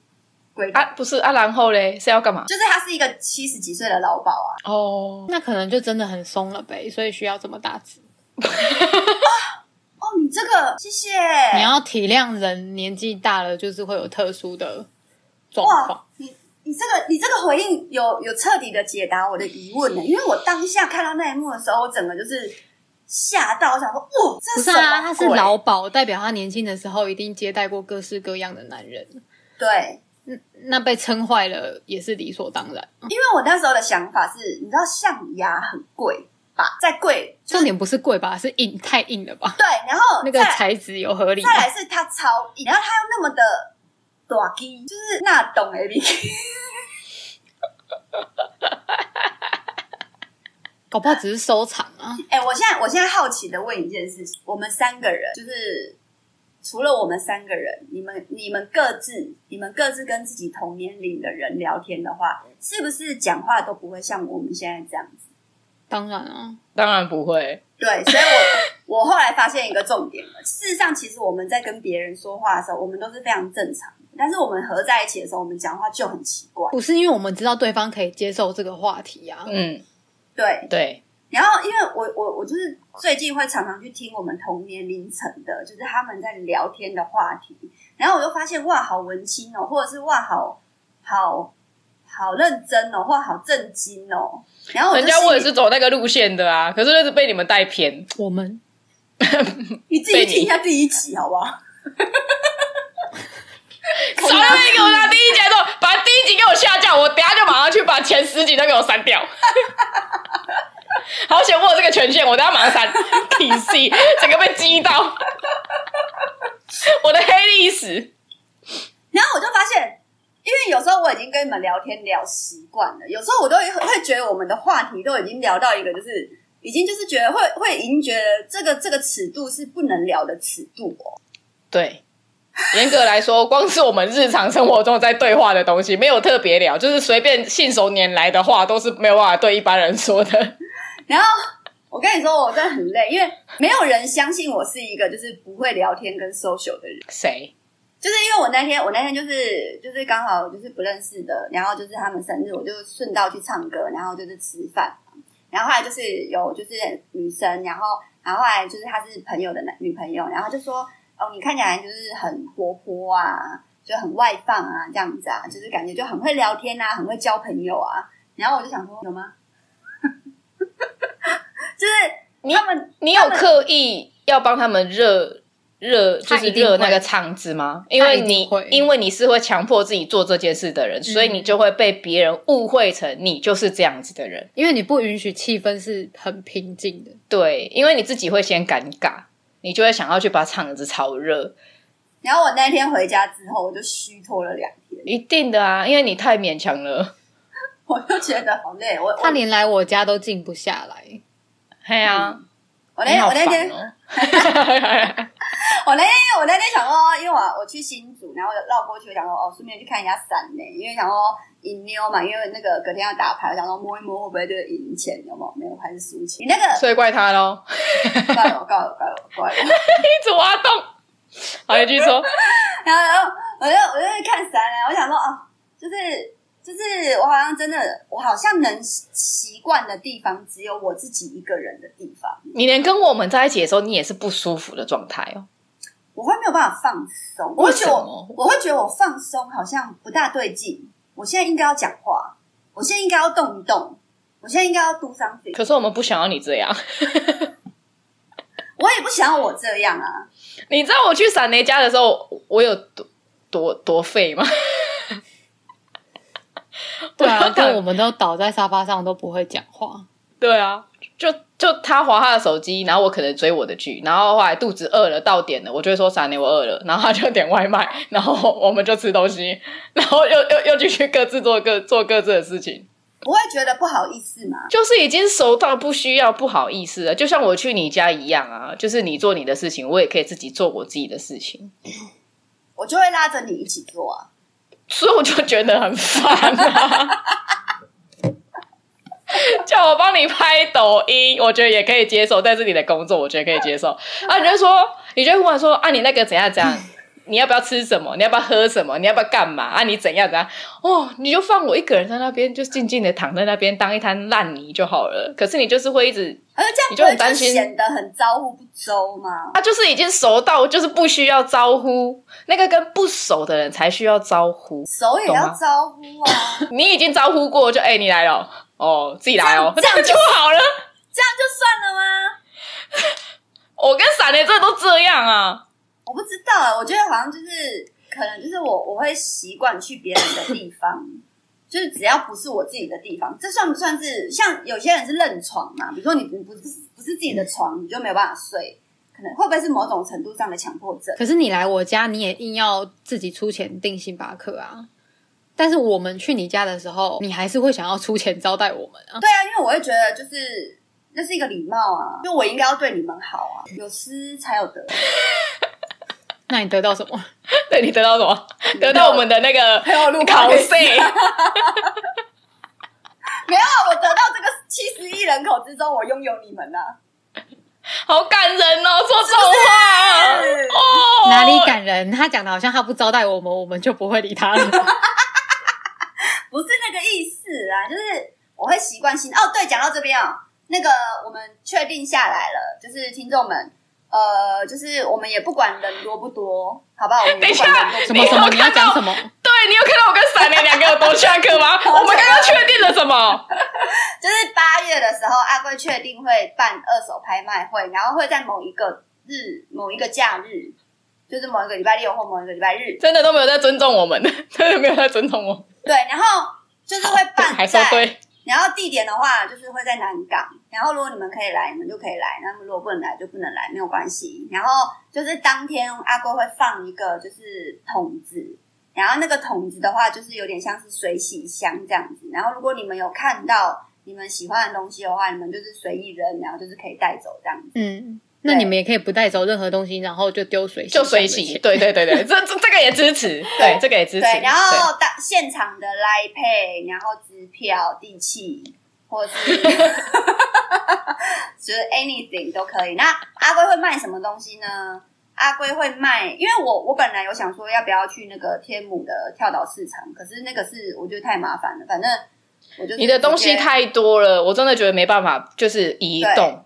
鬼啊，不是啊，然后嘞是要干嘛？就是他是一个七十几岁的老鸨啊。哦，那可能就真的很松了呗，所以需要这么大只。[laughs] 哦，你这个谢谢。你要体谅人年纪大了，就是会有特殊的状况。你你这个你这个回应有有彻底的解答我的疑问呢，因为我当下看到那一幕的时候，我整个就是。吓到！我想说，哇，这是什么是啊，他是老鴇，代表他年轻的时候一定接待过各式各样的男人。对，那被撑坏了也是理所当然。因为我那时候的想法是，你知道象牙很贵吧？再贵，重点不是贵吧？是硬，太硬了吧？对，然后那个材质有合理。再来是它超硬，然后它又那么的大只，就是那懂哎，你。[laughs] 搞不好只是收藏啊！哎、欸，我现在我现在好奇的问一件事情：我们三个人，就是除了我们三个人，你们你们各自你们各自跟自己同年龄的人聊天的话，是不是讲话都不会像我们现在这样子？当然啊，当然不会。对，所以我我后来发现一个重点了。事实上，其实我们在跟别人说话的时候，我们都是非常正常的，但是我们合在一起的时候，我们讲话就很奇怪。不是因为我们知道对方可以接受这个话题啊？嗯。对对，然后因为我我我就是最近会常常去听我们同年龄层的，就是他们在聊天的话题，然后我就发现哇，好文青哦，或者是哇，好好好认真哦，或好震惊哦。然后人家我也是走那个路线的啊，可是那是被你们带偏。我们，[laughs] 你自己听一下第一集好不好？少那个给我拿第一集的时候，把第一集给我下架，我等下就马上去把前十集都给我删掉。[laughs] 好险我有这个权限，我等下马上删。[laughs] PC 整个被激到，我的黑历史。然后我就发现，因为有时候我已经跟你们聊天聊习惯了，有时候我都会会觉得我们的话题都已经聊到一个，就是已经就是觉得会会已经觉得这个这个尺度是不能聊的尺度哦。对。严格来说，光是我们日常生活中在对话的东西，没有特别聊，就是随便信手拈来的话，都是没有办法对一般人说的。然后我跟你说，我真的很累，因为没有人相信我是一个就是不会聊天跟 social 的人。谁？就是因为我那天，我那天就是就是刚好就是不认识的，然后就是他们生日，我就顺道去唱歌，然后就是吃饭，然后后来就是有就是女生，然后然后后来就是她是朋友的男女朋友，然后就说。哦，你看起来就是很活泼啊，就很外放啊，这样子啊，就是感觉就很会聊天啊，很会交朋友啊。然后我就想说，有吗？[laughs] 就是你他们，你有刻意要帮他们热热，就是热那个场子吗？因为你因为你是会强迫自己做这件事的人，嗯、所以你就会被别人误会成你就是这样子的人。因为你不允许气氛是很平静的，对，因为你自己会先尴尬，你就会想要去把场子炒热。然后我那天回家之后，我就虚脱了两天。一定的啊，因为你太勉强了，[laughs] 我就觉得好累。我他连来我家都静不下来。嘿啊，嗯、我那、哦、我那天，我那天我那天想说，因为我我去新竹，然后绕过去，我想说哦，顺便去看一下伞呢，因为想说赢妞嘛，因为那个隔天要打牌，我想说摸一摸会不会就是赢钱，有没有？没有还是输钱？你那个，所以怪他喽，[laughs] 怪我怪我怪我怪我，[laughs] 一直挖洞。好，一句说，[laughs] 然后，然后，我就，我就去看伞呢。我想说，哦，就是，就是，我好像真的，我好像能习惯的地方，只有我自己一个人的地方。你连跟我们在一起的时候，你也是不舒服的状态哦。我会没有办法放松，我会觉得我，我会觉得我放松好像不大对劲。我现在应该要讲话，我现在应该要动一动，我现在应该要 do something。可是我们不想要你这样。[laughs] 我也不想要我这样啊！你知道我去闪雷家的时候，我有多多多废吗？[laughs] 对啊，但我们都倒在沙发上都不会讲话。对啊，就就他划他的手机，然后我可能追我的剧，然后后来肚子饿了到点了，我就会说傻妞我饿了，然后他就点外卖，然后我们就吃东西，[laughs] 然后又又又继续各自做各做各自的事情。不会觉得不好意思吗？就是已经熟到不需要不好意思了，就像我去你家一样啊，就是你做你的事情，我也可以自己做我自己的事情，我就会拉着你一起做啊，所以我就觉得很烦啊。[laughs] 叫我帮你拍抖音，我觉得也可以接受，但是你的工作，我觉得可以接受啊。你就说，你就会忽然说啊，你那个怎样怎样。你要不要吃什么？你要不要喝什么？你要不要干嘛啊？你怎样怎样？哦，你就放我一个人在那边，就静静的躺在那边当一滩烂泥就好了。可是你就是会一直，而这样你就很担心，显得很招呼不周吗？他就是已经熟到，就是不需要招呼，那个跟不熟的人才需要招呼，熟也要招呼啊。[laughs] 你已经招呼过，就哎、欸，你来了哦，自己来哦，这样，这样就 [laughs] 好了，这样就算了吗？[laughs] 我跟闪雷这都这样啊。我不知道，我觉得好像就是可能就是我我会习惯去别人的地方，就是只要不是我自己的地方，这算不算是像有些人是认床嘛？比如说你不不是不是自己的床，你就没有办法睡，可能会不会是某种程度上的强迫症？可是你来我家，你也硬要自己出钱订星巴克啊？但是我们去你家的时候，你还是会想要出钱招待我们啊？对啊，因为我会觉得就是那是一个礼貌啊，就我应该要对你们好啊，有失才有得。[laughs] 那你得到什么？[laughs] 对，你得到什么？得到我们的那个考试。[laughs] 没有，我得到这个七十亿人口之中，我拥有你们呐、啊，[laughs] 好感人哦！说这种话哦，哪里感人？他讲的好像他不招待我们，我们就不会理他了。不是那个意思啊，就是我会习惯性哦。对，讲到这边哦，那个我们确定下来了，就是听众们。呃，就是我们也不管人多不多，好不好？我们不管人多不多。[laughs] 什么什么？你要讲什么？对，你有看到我跟闪雷两个有多下课吗？[laughs] 我们刚刚确定了什么？就是八月的时候，阿贵确定会办二手拍卖会，然后会在某一个日、某一个假日，就是某一个礼拜六或某一个礼拜日，真的都没有在尊重我们，[laughs] 真的没有在尊重我。对，然后就是会办在，还说对。然后地点的话，就是会在南港。然后如果你们可以来，你们就可以来；那么如果不能来，就不能来，没有关系。然后就是当天阿龟会放一个就是桶子，然后那个桶子的话，就是有点像是水洗箱这样子。然后如果你们有看到你们喜欢的东西的话，你们就是随意扔，然后就是可以带走这样子。嗯。那你们也可以不带走任何东西，然后就丢水洗，就水洗。对对对对，这这这个也支持，[laughs] 对，这个也支持。对，然后当现场的 Line Pay，然后支票、地契，或是 [laughs] 就是 anything 都可以。那阿龟会卖什么东西呢？阿龟会卖，因为我我本来有想说要不要去那个天母的跳蚤市场，可是那个是我觉得太麻烦了。反正我就你的东西太多了，我真的觉得没办法，就是移动。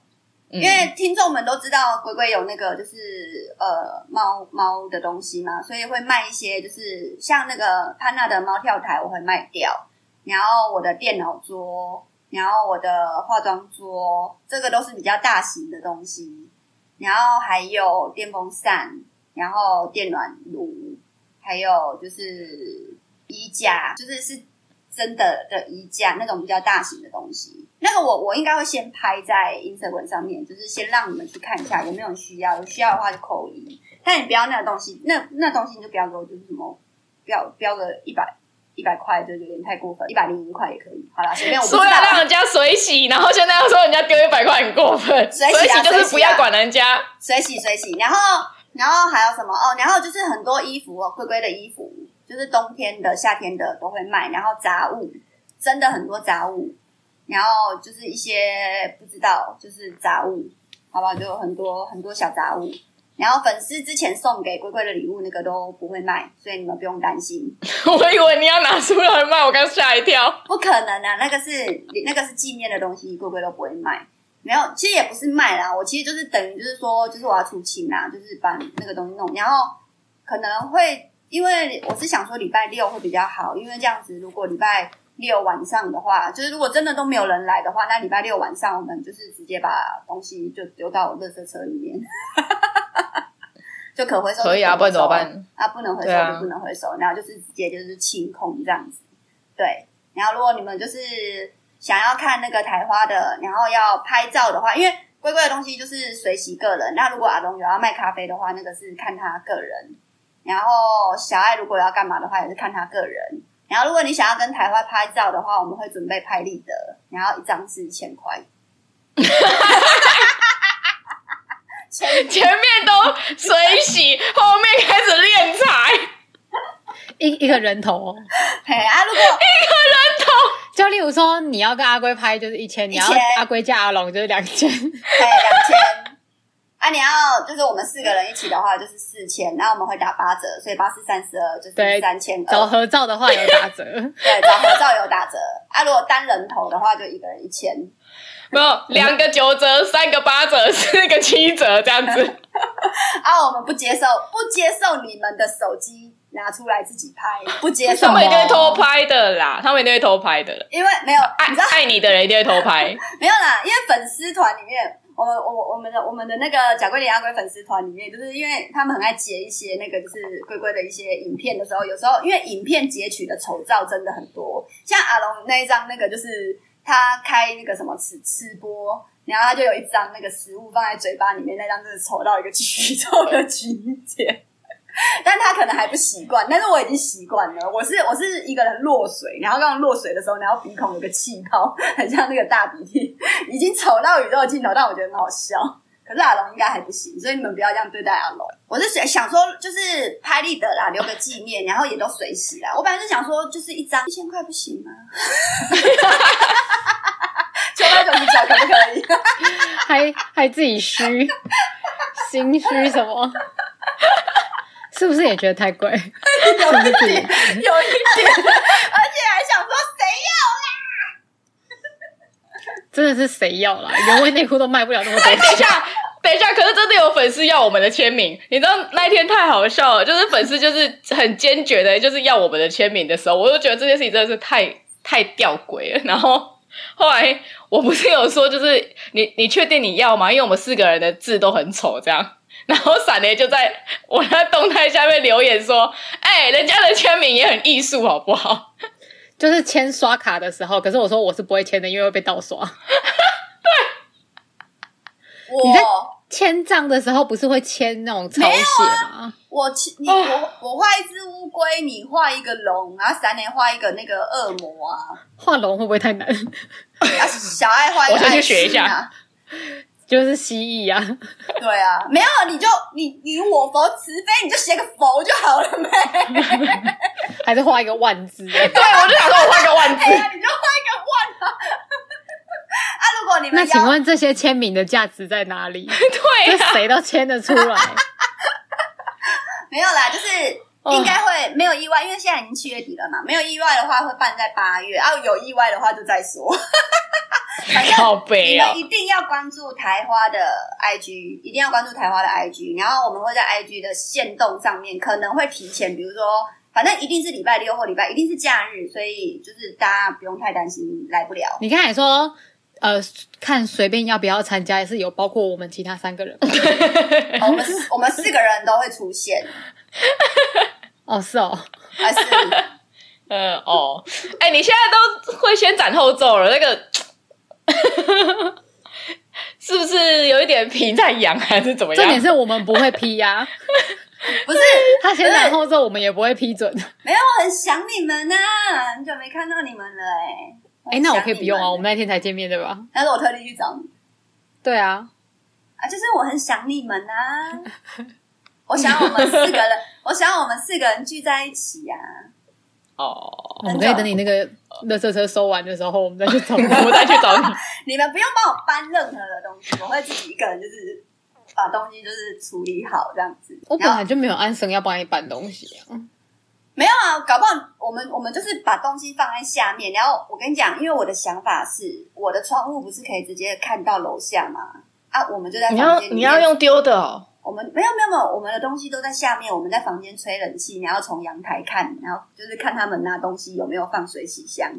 因为听众们都知道龟龟有那个就是呃猫猫的东西嘛，所以会卖一些就是像那个潘娜的猫跳台，我会卖掉。然后我的电脑桌，然后我的化妆桌，这个都是比较大型的东西。然后还有电风扇，然后电暖炉，还有就是衣架，就是是真的的衣架，那种比较大型的东西。那个我我应该会先拍在 Instagram 上面，就是先让你们去看一下有没有需要，有需要的话就扣一。但你不要那个东西，那那东西你就不要给我，就是什么标标个一百一百块，就有点太过分，一百零一块也可以。好啦，随便我不知道。说要让人家水洗，然后现在要说人家丢一百块很过分，水洗、啊、就是不要管人家，水洗水洗。然后然后还有什么哦？然后就是很多衣服哦，龟龟的衣服，就是冬天的、夏天的都会卖。然后杂物，真的很多杂物。然后就是一些不知道，就是杂物，好吧，就有很多很多小杂物。然后粉丝之前送给龟龟的礼物，那个都不会卖，所以你们不用担心。[laughs] 我以为你要拿出来卖，我刚吓一跳。[laughs] 不可能啊，那个是那个是纪念的东西，龟龟都不会卖。没有，其实也不是卖啦，我其实就是等于就是说，就是我要出清啦，就是把那个东西弄。然后可能会因为我是想说礼拜六会比较好，因为这样子如果礼拜。六晚上的话，就是如果真的都没有人来的话，那礼拜六晚上我们就是直接把东西就丢到垃圾车里面，[laughs] [laughs] 就可回收。可以啊，不然怎么办？啊，不能回收就不能回收，啊、然后就是直接就是清空这样子。对，然后如果你们就是想要看那个台花的，然后要拍照的话，因为龟龟的东西就是随喜个人。那如果阿龙有要卖咖啡的话，那个是看他个人。然后小爱如果要干嘛的话，也是看他个人。然后，如果你想要跟台花拍照的话，我们会准备拍立得，然后一张是一千块。[laughs] 前前面都水洗，后面开始练财，一一个人头。嘿啊，如果一个人头，就例如说你要跟阿龟拍就是一千，你要阿龟加阿龙就是两千，嘿，两千。[laughs] 啊，你要就是我们四个人一起的话，就是四千，然后我们会打八折，所以八四三十二就是三千。找合照的话有打折，[laughs] 对，找合照有打折。啊，如果单人头的话，就一个人一千。没有，两个九折，三个八折，四个七折这样子。[laughs] 啊，我们不接受，不接受你们的手机拿出来自己拍，不接受。他们一定会偷拍的啦，他们一定会偷拍的，因为没有爱爱你的人一定会偷拍。[laughs] 没有啦，因为粉丝团里面。我们我我们的我们的那个贾桂琳阿龟粉丝团里面，就是因为他们很爱截一些那个就是龟龟的一些影片的时候，有时候因为影片截取的丑照真的很多，像阿龙那一张那个就是他开那个什么吃吃播，然后他就有一张那个食物放在嘴巴里面，那张就是丑到一个极丑的境界。[laughs] 但他可能还不习惯，但是我已经习惯了。我是我是一个人落水，然后刚刚落水的时候，然后鼻孔有个气泡，很像那个大鼻涕，已经丑到宇宙尽头，但我觉得很好笑。可是阿龙应该还不行，所以你们不要这样对待阿龙。我是想想说，就是拍立得啦，留个纪念，然后也都随喜啦。我本来是想说，就是一张一千块不行吗？[laughs] 九百九十九可不可以？还还自己虚，心虚什么？是不是也觉得太贵？[laughs] 有一点，有一点，而且还想说谁要啦？真的是谁要啦？原味内裤都卖不了那么多。等一下，等一下，可是真的有粉丝要我们的签名。你知道那一天太好笑了，就是粉丝就是很坚决的，就是要我们的签名的时候，我就觉得这件事情真的是太太吊诡了。然后后来我不是有说，就是你你确定你要吗？因为我们四个人的字都很丑，这样。然后闪雷就在我的动态下面留言说：“哎、人家的签名也很艺术，好不好？就是签刷卡的时候，可是我说我是不会签的，因为会被盗刷。[laughs] 对，我你在签账的时候不是会签那种草写吗？我你我我画一只乌龟，你画一个龙，然后三年画一个那个恶魔啊。[laughs] 画龙会不会太难？啊、小爱画一个，[laughs] 我先去学一下。”就是蜥蜴啊，对啊，没有你就你你我佛慈悲，你就写个佛就好了呗，还是画一个万字？[laughs] 对，我就想说我画个万字，啊、你就画一个万啊。[laughs] 啊，如果你们那请问这些签名的价值在哪里？[laughs] 对、啊，谁都签得出来。没有啦，就是应该会没有意外，因为现在已经七月底了嘛，没有意外的话会办在八月，啊，有意外的话就再说。反正你们一定要关注台花的 IG，一定要关注台花的 IG，然后我们会在 IG 的线动上面可能会提前，比如说反正一定是礼拜六或礼拜，一定是假日，所以就是大家不用太担心来不了。你刚才说，呃，看随便要不要参加，也是有包括我们其他三个人。[laughs] 我们我们四个人都会出现。[laughs] 哦，是哦，还是，[laughs] 呃，哦，哎、欸，你现在都会先斩后奏了，那个是不是有一点皮在痒，还是怎么样？重点是我们不会批呀、啊，[laughs] 不是他先斩后奏，我们也不会批准。[laughs] 没有，我很想你们啊，很久没看到你们了、欸，哎，哎，那我可以不用啊，我们那天才见面对吧？但是我特地去找你。对啊，啊，就是我很想你们啊。[laughs] 我想我们四个人，我想我们四个人聚在一起呀、啊。哦，我们可以等你那个垃圾车收完的时候，我们再去找你，我再去找你。你们不用帮我搬任何的东西，我会自己一个人，就是把东西就是处理好这样子。我本来就没有安生要帮你搬东西啊。没有啊，搞不好我们我们就是把东西放在下面，然后我跟你讲，因为我的想法是，我的窗户不是可以直接看到楼下吗？啊，我们就在房间。你要你要用丢的哦。我们没有没有没有，我们的东西都在下面。我们在房间吹冷气，然后从阳台看，然后就是看他们拿东西有没有放水洗箱。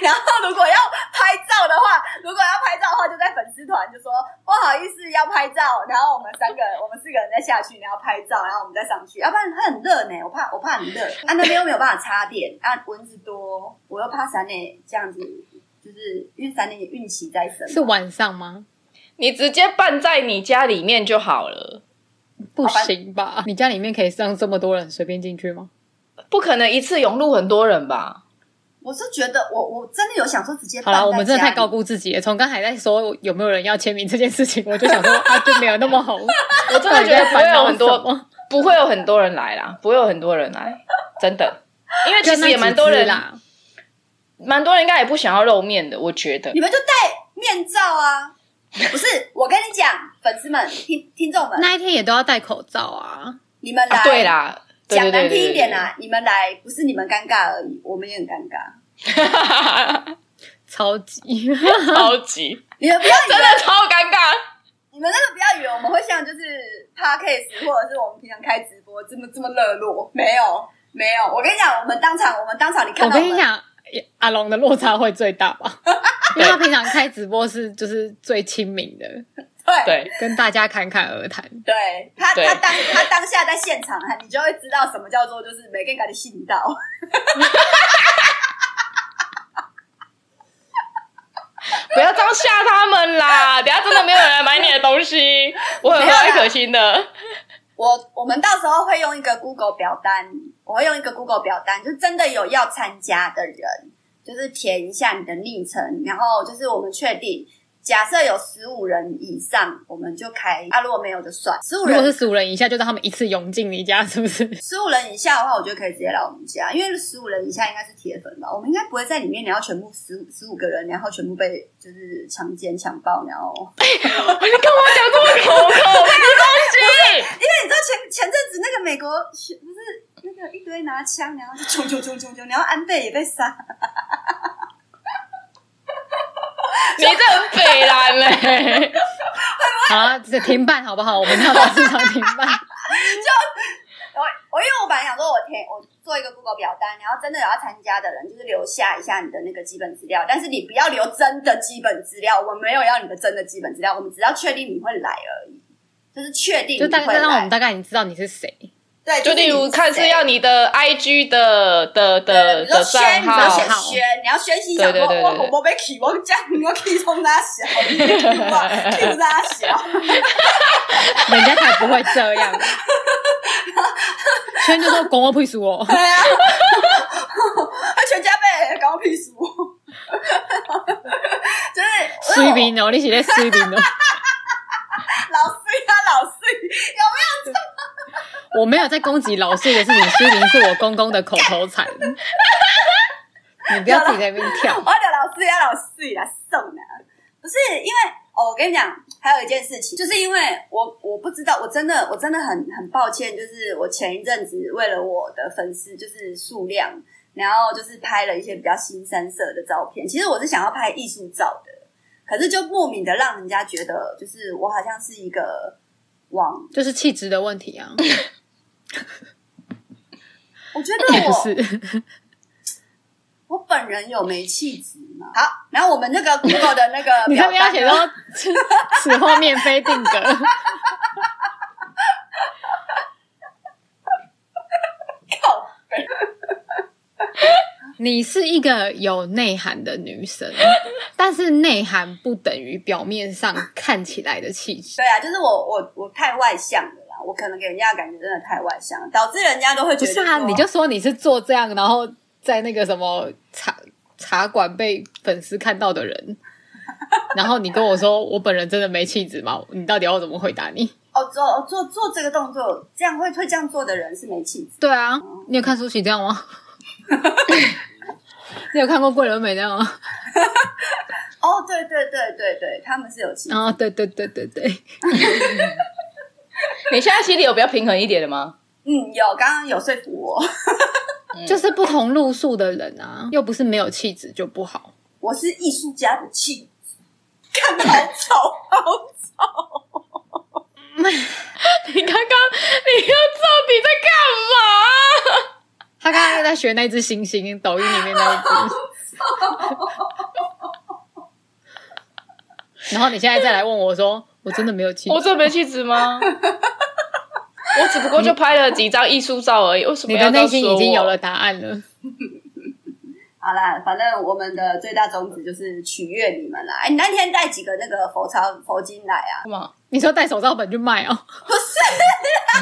然后如果要拍照的话，如果要拍照的话，就在粉丝团就说不好意思要拍照。然后我们三个人，我们四个人再下去，然后拍照，然后我们再上去。要不然它很热呢，我怕我怕很热。啊，那边又没有办法插电，啊，蚊子多，我又怕三内这样子，就是因为三内运气在身。是晚上吗？你直接办在你家里面就好了，不行吧？你家里面可以让这么多人随便进去吗？不可能一次涌入很多人吧？我是觉得我，我我真的有想说直接办。好了，我们真的太高估自己了。从刚才在说有没有人要签名这件事情，[laughs] 我就想说啊，就没有那么红。我真的觉得不会有很多，不会有很多人来啦，不会有很多人来，真的，因为其实也蛮多人啦，蛮多人应该也不想要露面的，我觉得。你们就戴面罩啊。不是，我跟你讲，粉丝们、听听众们，那一天也都要戴口罩啊！你们来，啊、对啦，讲难听一点啊，你们来不是你们尴尬而已，我们也很尴尬，[laughs] 超级。超级，你们不要真的超尴尬，你们真的不要以为我们会像就是 Podcast 或者是我们平常开直播这么这么热络，没有没有，我跟你讲，我们当场我们当场你看到我，我跟你讲。阿龙的落差会最大吧？[laughs] 因为他平常开直播是就是最亲民的，[laughs] 对，跟大家侃侃而谈。对他，他当他当下在现场，你就会知道什么叫做就是每个人给你信到。[laughs] 不要这样吓他们啦！[laughs] 等下真的没有人来买你的东西，我很和蔼可心的。我我们到时候会用一个 Google 表单，我会用一个 Google 表单，就真的有要参加的人，就是填一下你的昵称，然后就是我们确定。假设有十五人以上，我们就开啊；如果没有就算。十五人，如果是十五人以下，就让他们一次涌进你家，是不是？十五人以下的话，我觉得可以直接来我们家，因为十五人以下应该是铁粉吧。我们应该不会在里面，然后全部十五十五个人，然后全部被就是强奸、强暴，然后。你跟我讲这么口口的东西？[laughs] 因为你知道前前阵子那个美国不是那个一堆拿枪，然后就冲冲冲冲冲，然后安倍也被杀。你这很北烂嘞！[laughs] 好了，这停办好不好？我们要把市场停办。[laughs] 就我我因为我本来想说，我填我做一个 Google 表单，然后真的有要参加的人，就是留下一下你的那个基本资料。但是你不要留真的基本资料，我们没有要你的真的基本资料，我们只要确定你会来而已，就是确定。就大概让我们大概已经知道你是谁。对，就例如看是要你的 I G 的的的的账号，宣你要宣习一下，我我我被 key，我讲我 key 从哪小，key 哪小，人家才不会这样。宣就说关我屁事哦，[laughs] [laughs] 对啊，他全家被关我屁事。哦，[laughs] 就是水兵哦，你是在水兵哦，老师啊老师，有没有？我没有在攻击老师的事情，[laughs] 书名是我公公的口头禅。你不要自己在那边跳。我的老师呀老岁来送的，不是因为哦，我跟你讲，还有一件事情，就是因为我我不知道，我真的我真的很很抱歉，就是我前一阵子为了我的粉丝就是数量，然后就是拍了一些比较新三色的照片。其实我是想要拍艺术照的，可是就莫名的让人家觉得，就是我好像是一个王，就是气质的问题啊。[laughs] 我觉得我是，我本人有没气质吗？好，然后我们那个 Google 的那个 [laughs] 你这边要写说此后面非定格。[laughs] 靠你是一个有内涵的女生，[laughs] 但是内涵不等于表面上看起来的气质。对啊，就是我我我太外向了啦，我可能给人家感觉真的太外向，导致人家都会觉得。不是啊，你就说你是做这样，然后在那个什么茶茶馆被粉丝看到的人，[laughs] 然后你跟我说我本人真的没气质吗？你到底要我怎么回答你？哦，做做做这个动作，这样会会这样做的人是没气质。对啊，你有看舒淇这样吗？[laughs] 你有看过桂纶镁那样吗？[laughs] 哦，对对对对对，他们是有气质。哦，对对对对对。[laughs] 你现在心里有比较平衡一点的吗？嗯，有，刚刚有说服我。[laughs] 就是不同路数的人啊，又不是没有气质就不好。我是艺术家的气质，看好丑，好丑。你刚刚，你又到底在干嘛？他刚刚又在学那只猩猩，抖音里面那一只。[laughs] 然后你现在再来问我说：“我真的没有气质？我真的没气质吗？我只不过就拍了几张艺术照而已。为什么？你的内心已经有了答案了。好啦，反正我们的最大宗旨就是取悦你们啦。哎，你那天带几个那个佛钞佛经来啊？什么？你说带手抄本去卖哦？不是，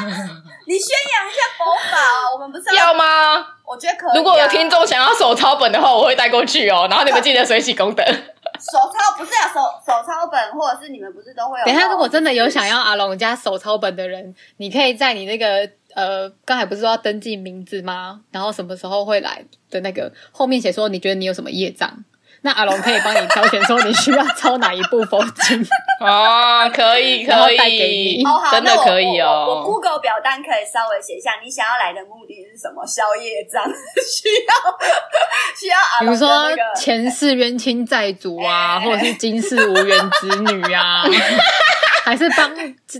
[laughs] 你宣扬一下佛法哦。我们不是要吗？我觉得可以啊。如果有听众想要手抄本的话，我会带过去哦。然后你们记得水洗功德。手抄不是啊，手手抄本或者是你们不是都会有？等一下，如果真的有想要阿龙家手抄本的人，你可以在你那个呃，刚才不是说要登记名字吗？然后什么时候会来的那个后面写说，你觉得你有什么业障？那阿龙可以帮你挑选，说你需要抄哪一部佛经哦，可以 [laughs] 可以，哦、真的可以哦。我，我，我 Google 表单可以稍微写一下，你想要来的目的是什么？宵夜账，[laughs] 需要需要比如说前世冤亲债主啊，[laughs] 或者是今世无缘子女啊。[laughs] 还是帮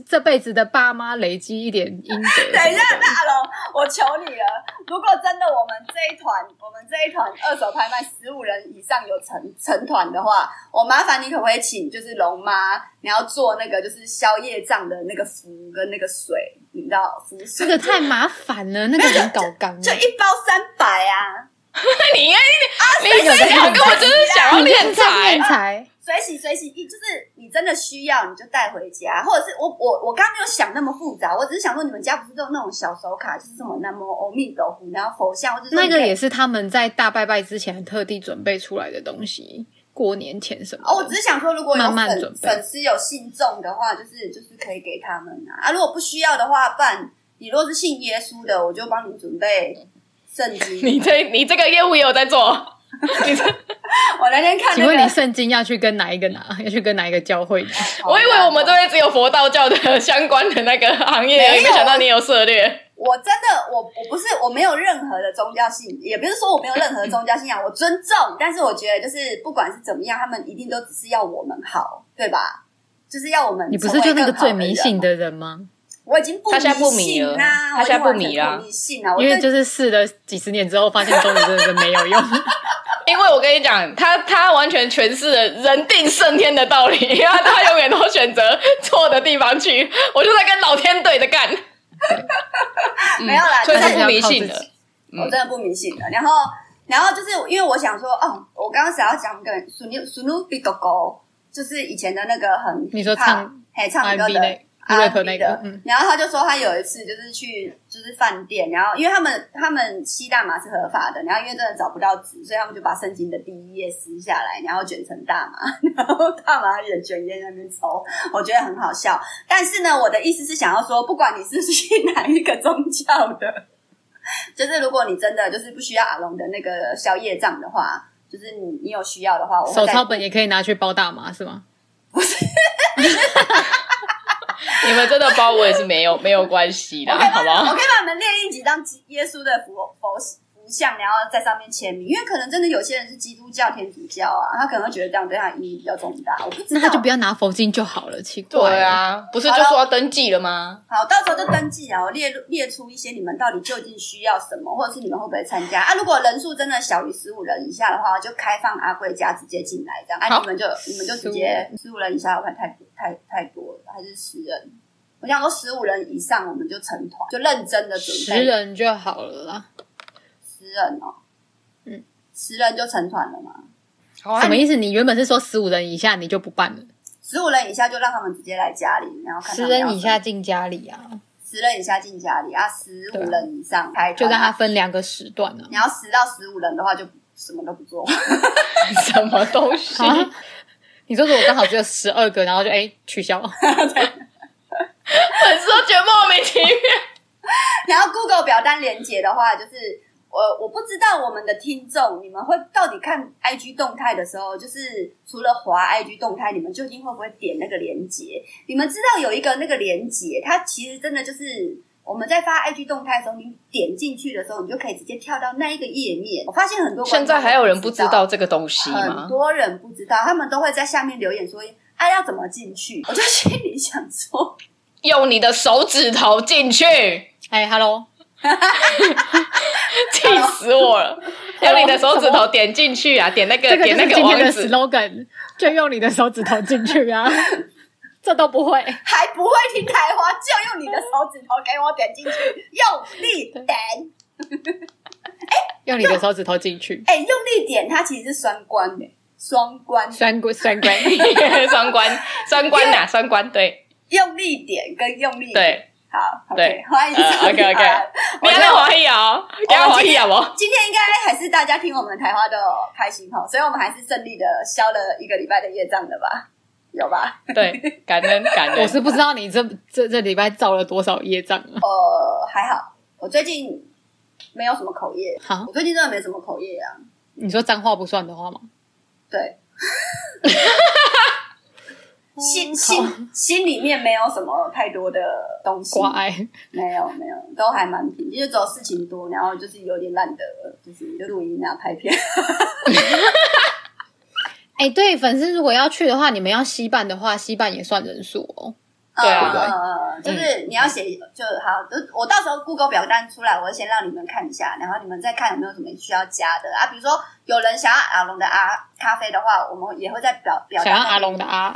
这辈子的爸妈累积一点阴德。等一下，那阿龙，我求你了，如果真的我们这一团，我们这一团二手拍卖十五人以上有成成团的话，我麻烦你可不可以请就是龙妈，你要做那个就是宵夜账的那个符跟那个水，你知道符水？这个太麻烦了，那个很搞刚，就一包三百啊！你应该啊，你这个根本就是想要敛财。随喜随喜，一就是你真的需要，你就带回家，或者是我我我刚刚没有想那么复杂，我只是想说你们家不是都有那种小手卡，就是什么南无阿弥陀佛，然后佛像，或者那个也是他们在大拜拜之前特地准备出来的东西，过年前什么？哦，我只是想说，如果有粉粉丝有信众的话，就是就是可以给他们啊啊！如果不需要的话，不然你若是信耶稣的，我就帮你准备圣经。[laughs] 你这你这个业务也有在做。[laughs] 我那天看、那个，请问你圣经要去跟哪一个拿？[laughs] 要去跟哪一个教会？我以为我们这边只有佛道教的相关的那个行业，没，没想到你有涉猎。我真的，我我不是，我没有任何的宗教信，也不是说我没有任何宗教信仰，[laughs] 我尊重。但是我觉得，就是不管是怎么样，他们一定都只是要我们好，对吧？就是要我们。你不是就那个最迷信的人吗？我已经不迷信了，他现在不迷了，迷信了。因为就是试了几十年之后，发现中医真的是没有用。[laughs] 因为我跟你讲，他他完全诠释了人定胜天的道理，[laughs] 因为他永远都选择错的地方去。我就在跟老天对着干，[laughs] 没有啦，所以他不迷信的，我真的不迷信的。然后，然后就是因为我想说，哦，我刚刚想要讲个苏努苏努比狗狗，就是以前的那个很你说唱嘿唱歌的。啊，那个，然后他就说他有一次就是去就是饭店，然后因为他们他们吸大麻是合法的，然后因为真的找不到纸，所以他们就把圣经的第一页撕下来，然后卷成大麻，[laughs] 然后大麻也卷烟在那边抽，我觉得很好笑。但是呢，我的意思是想要说，不管你是去哪一个宗教的，就是如果你真的就是不需要阿龙的那个消业障的话，就是你你有需要的话，我手抄本也可以拿去包大麻是吗？不是。[laughs] 你们真的包我也是没有没有关系的，好不好？我可以把你们列印几张耶稣的佛佛佛像，然后在上面签名，因为可能真的有些人是基督教、天主教啊，他可能会觉得这样对他意义比较重大。我不知道，那他就不要拿佛经就好了，奇怪。对啊，不是就说要登记了吗？好，到时候就登记啊，我列列出一些你们到底究竟需要什么，或者是你们会不会参加啊？如果人数真的小于十五人以下的话，就开放阿贵家直接进来，这样啊，你们就你们就直接十五人以下，我看太太太多了，还是十人？我想说十五人以上，我们就成团，就认真的准备。十人就好了啦。十人哦，嗯，十人就成团了吗？什么意思？你原本是说十五人以下你就不办了？十五人以下就让他们直接来家里，然后看十人以下进家里啊，十人以下进家里啊，十五人以上开就让他分两个时段呢。你要十到十五人的话，就什么都不做，[laughs] 什么东西？你说如果刚好只有十二个，然后就哎取消。[laughs] 粉丝都觉得莫名其妙。然后 Google 表单连接的话，就是我我不知道我们的听众，你们会到底看 IG 动态的时候，就是除了滑 IG 动态，你们究竟会不会点那个连接？你们知道有一个那个连接，它其实真的就是我们在发 IG 动态的时候，你点进去的时候，你就可以直接跳到那一个页面。我发现很多现在还有人不知道这个东西吗？很多人不知道，他们都会在下面留言说：“啊，要怎么进去？”我就心里想说。用你的手指头进去，哎，Hello，[laughs] 气死我了！用你的手指头点进去啊，点那个点那个网址，slogan 就用你的手指头进去啊，[laughs] 这都不会，还不会听台话，就用你的手指头给我点进去，用力点，哎，[laughs] 用你的手指头进去，哎，用力点，它其实是双关的，双关，双关，双关，双关，双关呐，双关，对。用力点跟用力点对，好，对，欢迎，OK OK，不要再怀疑哦，不要怀疑啊！我今天应该还是大家听我们台话都开心哈，所以我们还是顺利的消了一个礼拜的业障的吧？有吧？对，感恩感恩。[laughs] 我是不知道你这这这礼拜造了多少业障啊？呃，还好，我最近没有什么口业，好，我最近真的没什么口业啊。你说脏话不算的话吗？对。心心心里面没有什么太多的东西，乖，没有没有，都还蛮平，因为只有事情多，然后就是有点懒得，就是录音啊拍片。[laughs] 哎、欸，对，粉丝如果要去的话，你们要携伴的话，携伴也算人数哦。对啊，呃，就是你要写就好，我到时候 Google 表单出来，我会先让你们看一下，然后你们再看有没有什么需要加的啊。比如说有人想要阿龙的阿咖啡的话，我们也会在表表单想要阿龙的阿。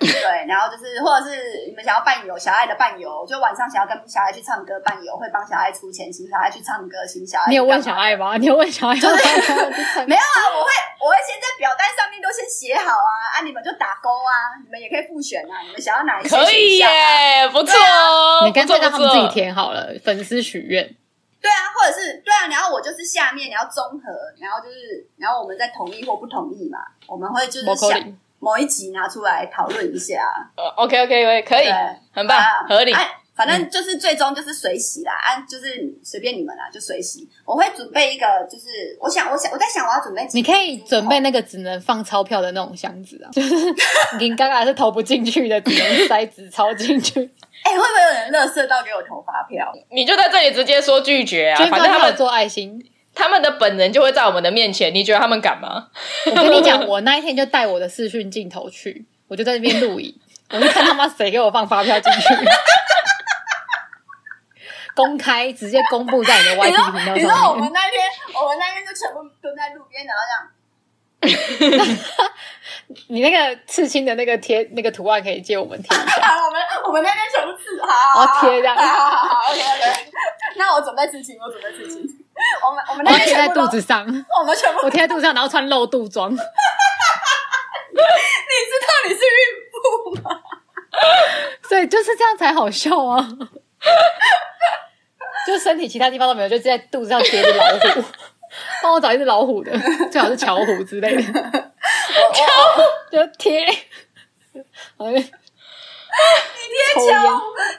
对，然后就是，或者是你们想要伴游，小爱的伴游，就晚上想要跟小爱去唱歌伴游，会帮小爱出钱，请小爱去唱歌，请小爱。你有问小爱吗？你有问小爱吗？就是 [laughs] 没有啊，我会我会先在表单上面都先写好啊，啊，你们就打勾啊，你们也可以复选啊，你们想要哪一些、啊？可以耶，不错哦，你干脆让他们自己填好了，粉丝许愿。对啊，或者是对啊，然后我就是下面你要综合，然后就是然后我们再同意或不同意嘛，我们会就是想。某一集拿出来讨论一下。呃，OK OK 可以，很棒，合理。反正就是最终就是随喜啦，啊，就是随便你们啦，就随喜。我会准备一个，就是我想，我想，我在想，我要准备。你可以准备那个只能放钞票的那种箱子啊，[laughs] 就是你刚刚是投不进去的，只能塞纸钞进去。[laughs] 哎，会不会有人乐色到给我投发票？你就在这里直接说拒绝啊，反正他们做爱心。他们的本人就会在我们的面前，你觉得他们敢吗？我跟你讲，我那一天就带我的视讯镜头去，我就在那边录影，我就看他妈谁给我放发票进去，公开直接公布在你的 YT 频道上面。你知道我们那天，我们那天就全部蹲在路边，然后这样。[laughs] 你那个刺青的那个贴那个图案可以借我们贴一下。[laughs] 好，我们我们那边全部刺好，我要贴这样。好好好，OK OK。那我准备刺青，我准备刺青。[laughs] 我们我们贴在肚子上，[laughs] 我们全部我贴在肚子上，然后穿露肚装。[laughs] 你知道你是孕妇吗？所以就是这样才好笑啊！就身体其他地方都没有，就在肚子上贴着老虎。帮我找一只老虎的，最好是巧虎之类的。巧虎就贴，哎，你贴巧虎，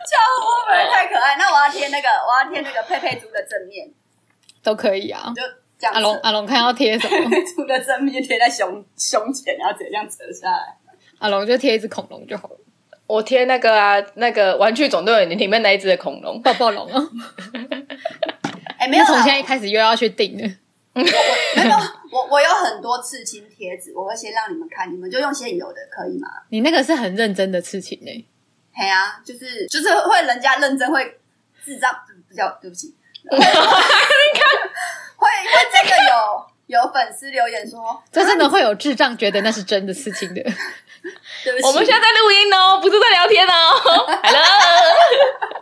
巧虎本来太可爱。那我要贴那个，我要贴那个佩佩猪的正面，都可以啊。就这样。阿龙，阿龙，看要贴什么？佩佩猪的正面贴在胸胸前，然后直接这样扯下来。阿龙就贴一只恐龙就好了。我贴那个啊，那个玩具总动员里面那一只的恐龙，暴暴龙啊。[laughs] 哎，没有，从现在一开始又要去订了。我我没有，我我有很多刺青贴纸，我会先让你们看，你们就用现有的，可以吗？你那个是很认真的刺青呢、欸。嘿啊，就是就是会人家认真会智障，比较对不起，会会会这个有有粉丝留言说，这真的会有智障觉得那是真的事情的。对不起，我们现在在录音哦，不是在聊天哦。[laughs] Hello，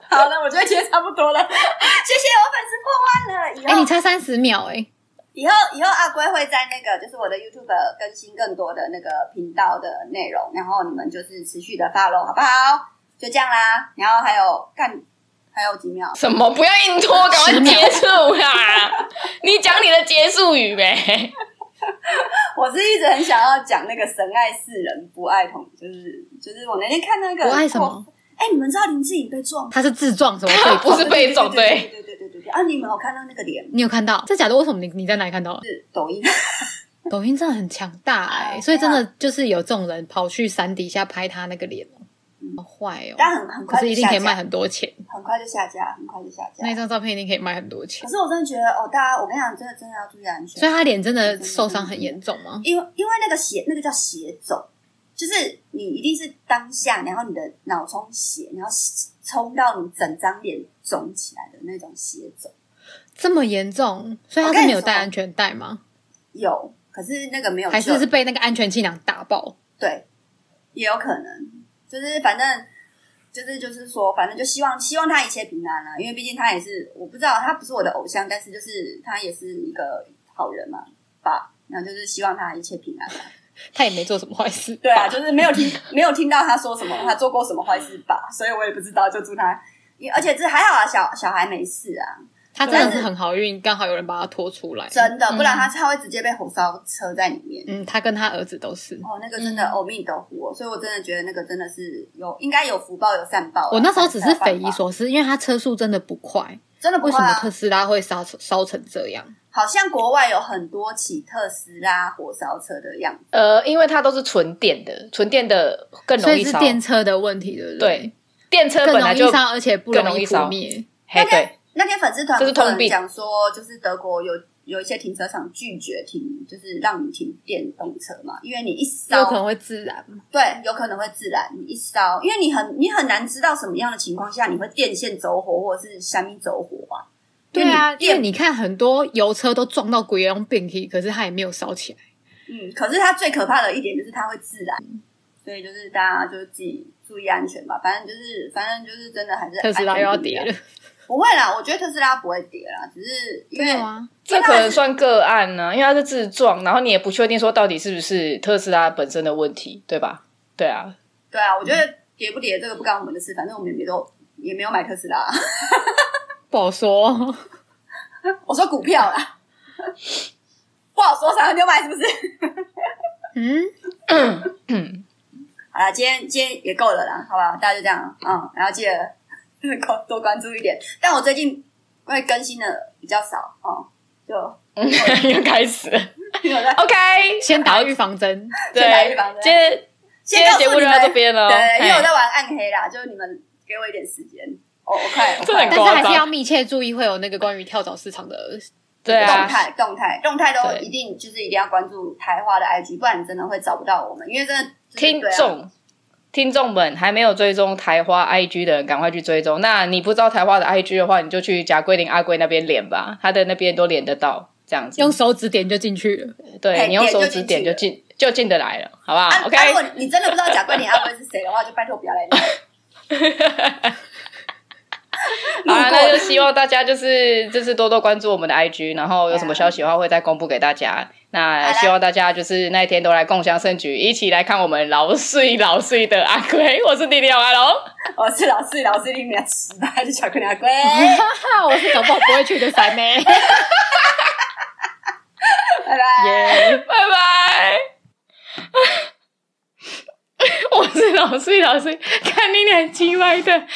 好了，我觉得今天差不多了，谢谢我粉丝破万了。哎、欸，你差三十秒哎、欸。以后以后阿龟会在那个就是我的 YouTube 更新更多的那个频道的内容，然后你们就是持续的 follow 好不好？就这样啦。然后还有看还有几秒？什么？不要硬拖，赶快结束啦！[laughs] 你讲你的结束语呗。我是一直很想要讲那个神爱世人，不爱同，就是就是我那天看那个不爱什么？哎、欸，你们知道林志颖被撞？他是自撞，什么被？[laughs] 不是被撞，对对对对对对对。啊，你们有看到那个脸？你有看到？这假的？为什么你你在哪里看到？是抖音。抖音真的很强大哎、欸，所以真的就是有这种人跑去山底下拍他那个脸。好坏哦！但很很快，可是一定可以卖很多钱，很快就下架，很快就下架。那张照片一定可以卖很多钱。可是我真的觉得哦，大家，我跟你讲，真的真的要注意安全。所以他脸真的受伤很严重吗？因为因为那个血，那个叫血肿，就是你一定是当下，然后你的脑充血，然后冲到你整张脸肿起来的那种血肿，这么严重？所以他是没有戴安全带吗？有，可是那个没有，还是是被那个安全气囊打爆？对，也有可能。就是反正就是就是说，反正就希望希望他一切平安啦、啊，因为毕竟他也是我不知道他不是我的偶像，但是就是他也是一个好人嘛，爸，那就是希望他一切平安、啊。他也没做什么坏事，对啊，就是没有听没有听到他说什么，他做过什么坏事吧，所以我也不知道，就祝他，而且这还好啊，小小孩没事啊。他真的是很好运，刚好有人把他拖出来。真的，不然他他会直接被火烧车在里面。嗯，他跟他儿子都是。哦，那个真的欧米都活，所以我真的觉得那个真的是有应该有福报有善报。我那时候只是匪夷所思，因为他车速真的不快，真的不快。为什么特斯拉会烧烧成这样？好像国外有很多起特斯拉火烧车的样子。呃，因为它都是纯电的，纯电的更容易烧。所以是电车的问题，对不对？对，电车本来就更容易烧，而且不容易扑灭。嘿，对。那天粉丝团有人讲说，就是德国有有一些停车场拒绝停，就是让你停电动车嘛，因为你一烧有可能会自燃。对，有可能会自燃。你一烧，因为你很你很难知道什么样的情况下你会电线走火或者是虾米走火啊。对啊，因为你看很多油车都撞到鬼龙变体，可是它也没有烧起来。嗯，可是它最可怕的一点就是它会自燃，所以就是大家就自己注意安全吧。反正就是反正就是真的还是特斯拉又要跌了。不会啦，我觉得特斯拉不会跌啦，只是因为这可能算个案呢、啊，因为它是自撞，然后你也不确定说到底是不是特斯拉本身的问题，对吧？对啊，对啊，我觉得跌不跌这个不干我们的事，反正我们也没都也没有买特斯拉，[laughs] 不好说。我说股票啦，不好说啥，你有买是不是？嗯 [laughs] 嗯嗯，好了，今天今天也够了啦，好吧，大家就这样，嗯，然后记得。[laughs] 多关注一点，但我最近因为更新的比较少哦，就又开始。OK，[laughs] 先打预防针，对，先打预防针。今天今天节目就到这边了，对，因为我在玩暗黑啦，就是你们给我一点时间，哦，我快，但是还是要密切注意，会有那个关于跳蚤市场的 [laughs] 对动态，动态，动态都一定就是一定要关注台花的 IG，不然你真的会找不到我们，因为真的听众。听众们还没有追踪台花 IG 的人，赶快去追踪。那你不知道台花的 IG 的话，你就去贾桂林阿龟那边连吧，他的那边都连得到，这样子。用手指点就进去了。对，你用手指点就进就进得来了，好不好、啊、？OK。如果你真的不知道贾桂林阿龟是谁的话，就拜托不要来连。[laughs] 好啊，那就希望大家就是就是多多关注我们的 IG，然后有什么消息的话会再公布给大家。那希望大家就是那一天都来共襄盛举，一起来看我们老睡老睡的阿龟。我是弟弟阿龙，我是老睡老睡里面失败的巧克力阿龟，[laughs] 我是搞不好不会去的三妹。拜拜，耶，拜拜。[laughs] 我是老睡老睡，看你俩亲爱的。[laughs]